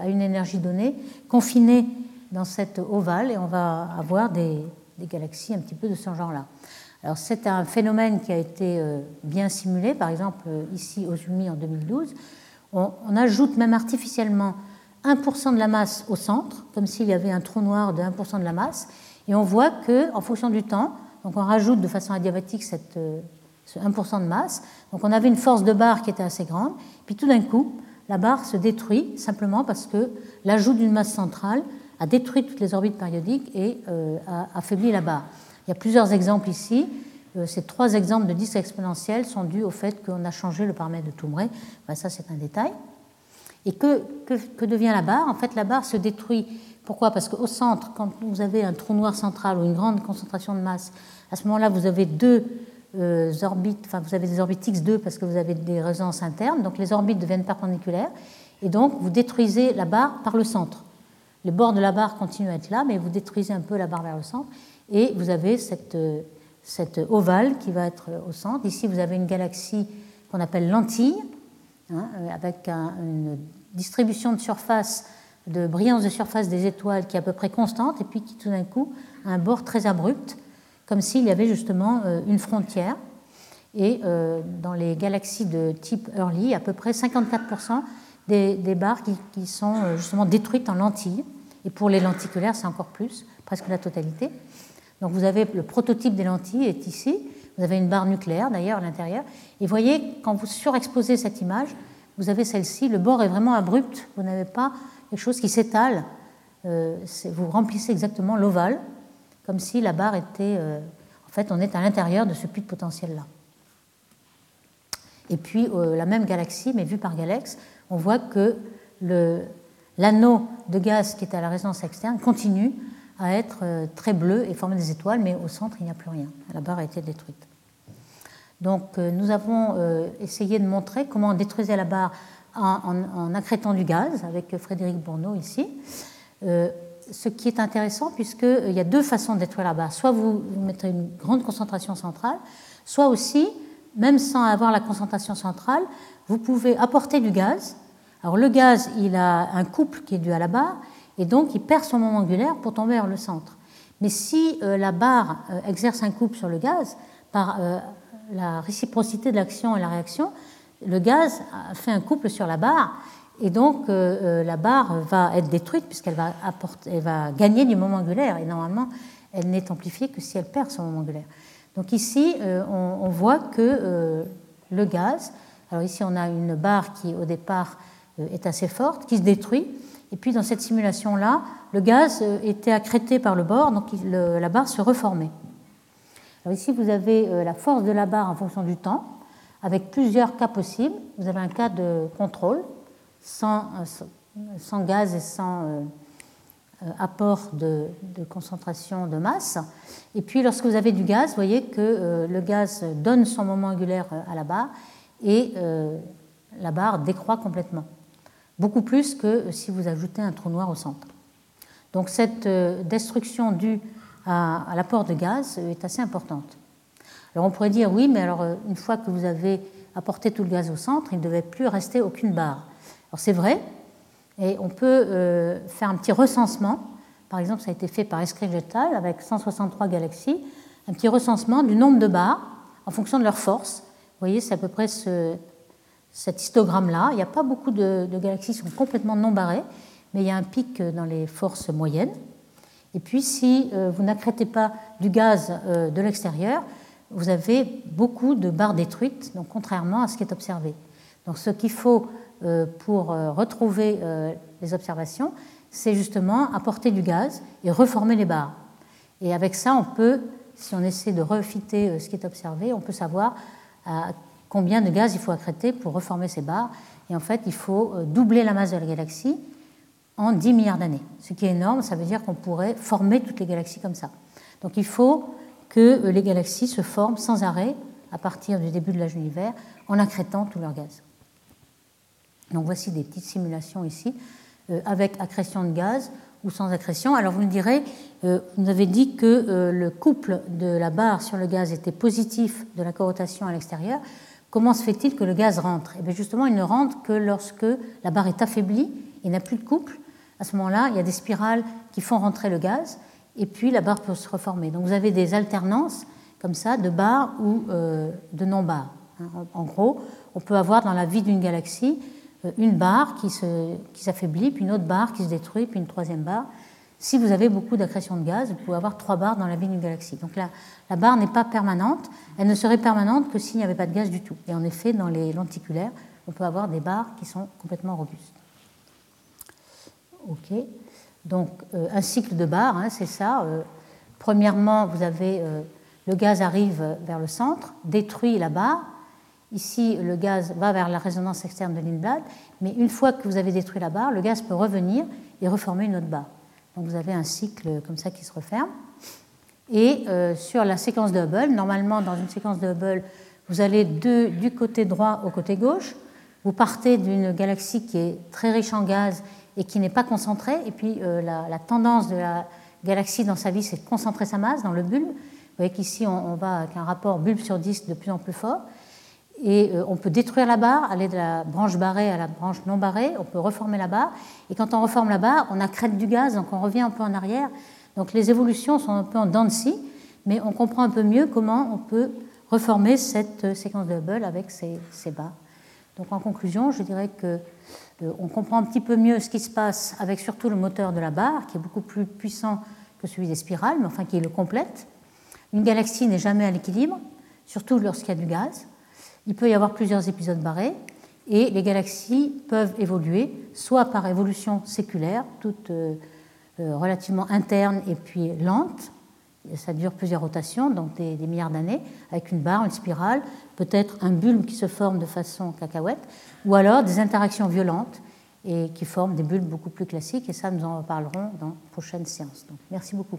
B: à une énergie donnée confinée dans cette ovale et on va avoir des, galaxies un petit peu de ce genre-là. Alors c'est un phénomène qui a été euh, bien simulé, par exemple euh, ici aux UMI en 2012. On, ajoute même artificiellement 1% de la masse au centre, comme s'il y avait un trou noir de 1% de la masse, et on voit que en fonction du temps, donc on rajoute de façon adiabatique cette, euh, ce 1% de masse, donc on avait une force de barre qui était assez grande, puis tout d'un coup, la barre se détruit simplement parce que l'ajout d'une masse centrale a détruit toutes les orbites périodiques et euh, a affaibli la barre. Il y a plusieurs exemples ici. Euh, ces trois exemples de disques exponentiels sont dus au fait qu'on a changé le paramètre de Toumré. ça, c'est un détail. Et que, que, devient la barre? En fait, la barre se détruit. Pourquoi? Parce qu'au centre, quand vous avez un trou noir central ou une grande concentration de masse, à ce moment-là, vous avez deux euh, orbites, enfin, vous avez des orbites X2 parce que vous avez des résonances internes, donc les orbites deviennent perpendiculaires, et donc vous détruisez la barre par le centre. Les bords de la barre continuent à être là, mais vous détruisez un peu la barre vers le centre et vous avez cette, ovale qui va être au centre. Ici, vous avez une galaxie qu'on appelle lentille, hein, avec une distribution de surface, de brillance de surface des étoiles qui est à peu près constante et puis qui tout d'un coup a un bord très abrupt, comme s'il y avait justement euh, une frontière. Et euh, dans les galaxies de type early, à peu près 54% des, barres qui, qui, sont euh, justement détruites en lentilles. Et pour les lenticulaires, c'est encore plus, presque la totalité. Donc vous avez le prototype des lentilles est ici. Vous avez une barre nucléaire d'ailleurs à l'intérieur. Et voyez, quand vous surexposez cette image, vous avez celle-ci. Le bord est vraiment abrupt. Vous n'avez pas quelque chose qui s'étale. Euh, vous remplissez exactement l'ovale, comme si la barre était. Euh, en fait, on est à l'intérieur de ce puits de potentiel-là. Et puis, euh, la même galaxie, mais vue par Galax, on voit que le, l'anneau de gaz qui est à la résonance externe continue à être euh, très bleu et former des étoiles, mais au centre, il n'y a plus rien. La barre a été détruite. Donc, euh, nous avons euh, essayé de montrer comment on détruisait la barre en, accrétant du gaz, avec Frédéric Bourneau ici. ce qui est intéressant, puisqu'il y a deux façons de détruire la barre. Soit vous, vous mettez une grande concentration centrale, soit aussi, même sans avoir la concentration centrale, vous pouvez apporter du gaz alors le gaz, il a un couple qui est dû à la barre, et donc il perd son moment angulaire pour tomber vers le centre. Mais si euh, la barre euh, exerce un couple sur le gaz, par euh, la réciprocité de l'action et la réaction, le gaz fait un couple sur la barre, Et donc la barre va être détruite puisqu'elle va, va gagner du moment angulaire. Et normalement, elle n'est amplifiée que si elle perd son moment angulaire. Donc ici, on, voit que le gaz, alors ici on a une barre qui au départ est assez forte, qui se détruit. Et puis dans cette simulation-là, le gaz était accrété par le bord, donc la barre se reformait. Alors ici, vous avez la force de la barre en fonction du temps avec plusieurs cas possibles. Vous avez un cas de contrôle, sans, gaz et sans euh, euh, apport de, concentration de masse. Et puis lorsque vous avez du gaz, vous voyez que euh, le gaz donne son moment angulaire à la barre et la barre décroît complètement. Beaucoup plus que si vous ajoutez un trou noir au centre. Donc cette destruction due à l'apport de gaz est assez importante. Alors on pourrait dire oui, mais alors euh, une fois que vous avez apporté tout le gaz au centre, il ne devait plus rester aucune barre. Alors c'est vrai, et on peut euh, faire un petit recensement. Par exemple, ça a été fait par Eskridge et avec 163 galaxies, un petit recensement du nombre de barres en fonction de leur force. Vous voyez, c'est à peu près cet histogramme-là. Il n'y a pas beaucoup de, galaxies qui sont complètement non barrées, mais il y a un pic dans les forces moyennes. Et puis, si euh, vous n'accrétez pas du gaz de l'extérieur, vous avez beaucoup de barres détruites, donc contrairement à ce qui est observé. Donc ce qu'il faut euh, pour euh, retrouver euh, les observations, c'est justement apporter du gaz et reformer les barres. Et avec ça, on peut, si on essaie de refiter ce qui est observé, on peut savoir combien de gaz il faut accréter pour reformer ces barres. Et en fait, il faut doubler la masse de la galaxie en 10 milliards d'années. Ce qui est énorme, ça veut dire qu'on pourrait former toutes les galaxies comme ça. Donc il faut que les galaxies se forment sans arrêt à partir du début de l'âge de l'univers en accrétant tout leur gaz. Donc voici des petites simulations ici euh, avec accrétion de gaz ou sans accrétion. Alors vous me direz, euh, vous avez dit que euh, le couple de la barre sur le gaz était positif de la corotation à l'extérieur. Comment se fait-il que le gaz rentre? Et eh bien justement, il ne rentre que lorsque la barre est affaiblie et n'a plus de couple. À ce moment-là, il y a des spirales qui font rentrer le gaz et puis la barre peut se reformer. Donc vous avez des alternances comme ça de barres ou euh, de non-barres. Hein. En gros, on peut avoir dans la vie d'une galaxie euh, une barre qui s'affaiblit, puis une autre barre qui se détruit, puis une troisième barre. Si vous avez beaucoup d'accrétion de gaz, vous pouvez avoir trois barres dans la vie d'une galaxie. Donc la, barre n'est pas permanente, elle ne serait permanente que s'il n'y avait pas de gaz du tout. Et en effet, dans les lenticulaires, on peut avoir des barres qui sont complètement robustes. OK. Donc euh, un cycle de barre, hein, c'est ça. Euh, premièrement, vous avez euh, le gaz arrive vers le centre, détruit la barre. Ici, le gaz va vers la résonance externe de Lindblad, mais une fois que vous avez détruit la barre, le gaz peut revenir et reformer une autre barre. Donc vous avez un cycle comme ça qui se referme. Et sur la séquence de Hubble, normalement dans une séquence de Hubble, vous allez du côté droit au côté gauche. Vous partez d'une galaxie qui est très riche en gaz et qui n'est pas concentré. Et puis euh, la, tendance de la galaxie dans sa vie, c'est de concentrer sa masse dans le bulbe. Vous voyez qu'ici, on, va avec un rapport bulbe sur disque de plus en plus fort. Et euh, on peut détruire la barre, aller de la branche barrée à la branche non barrée, on peut reformer la barre. Et quand on reforme la barre, on accrète du gaz, donc on revient un peu en arrière. Donc les évolutions sont un peu en dents de mais on comprend un peu mieux comment on peut reformer cette euh, séquence de Hubble avec ces, ces barres. Donc en conclusion, je dirais que euh, on comprend un petit peu mieux ce qui se passe avec surtout le moteur de la barre, qui est beaucoup plus puissant que celui des spirales, mais enfin qui le complète. Une galaxie n'est jamais à l'équilibre, surtout lorsqu'il y a du gaz. Il peut y avoir plusieurs épisodes barrés, et les galaxies peuvent évoluer, soit par évolution séculaire, toute euh, euh, relativement interne et puis lente, ça dure plusieurs rotations, donc des, milliards d'années, avec une barre, une spirale, peut-être un bulbe qui se forme de façon cacahuète, ou alors des interactions violentes et qui forment des bulbes beaucoup plus classiques, et ça nous en reparlerons dans de prochaines séances. Donc, merci beaucoup.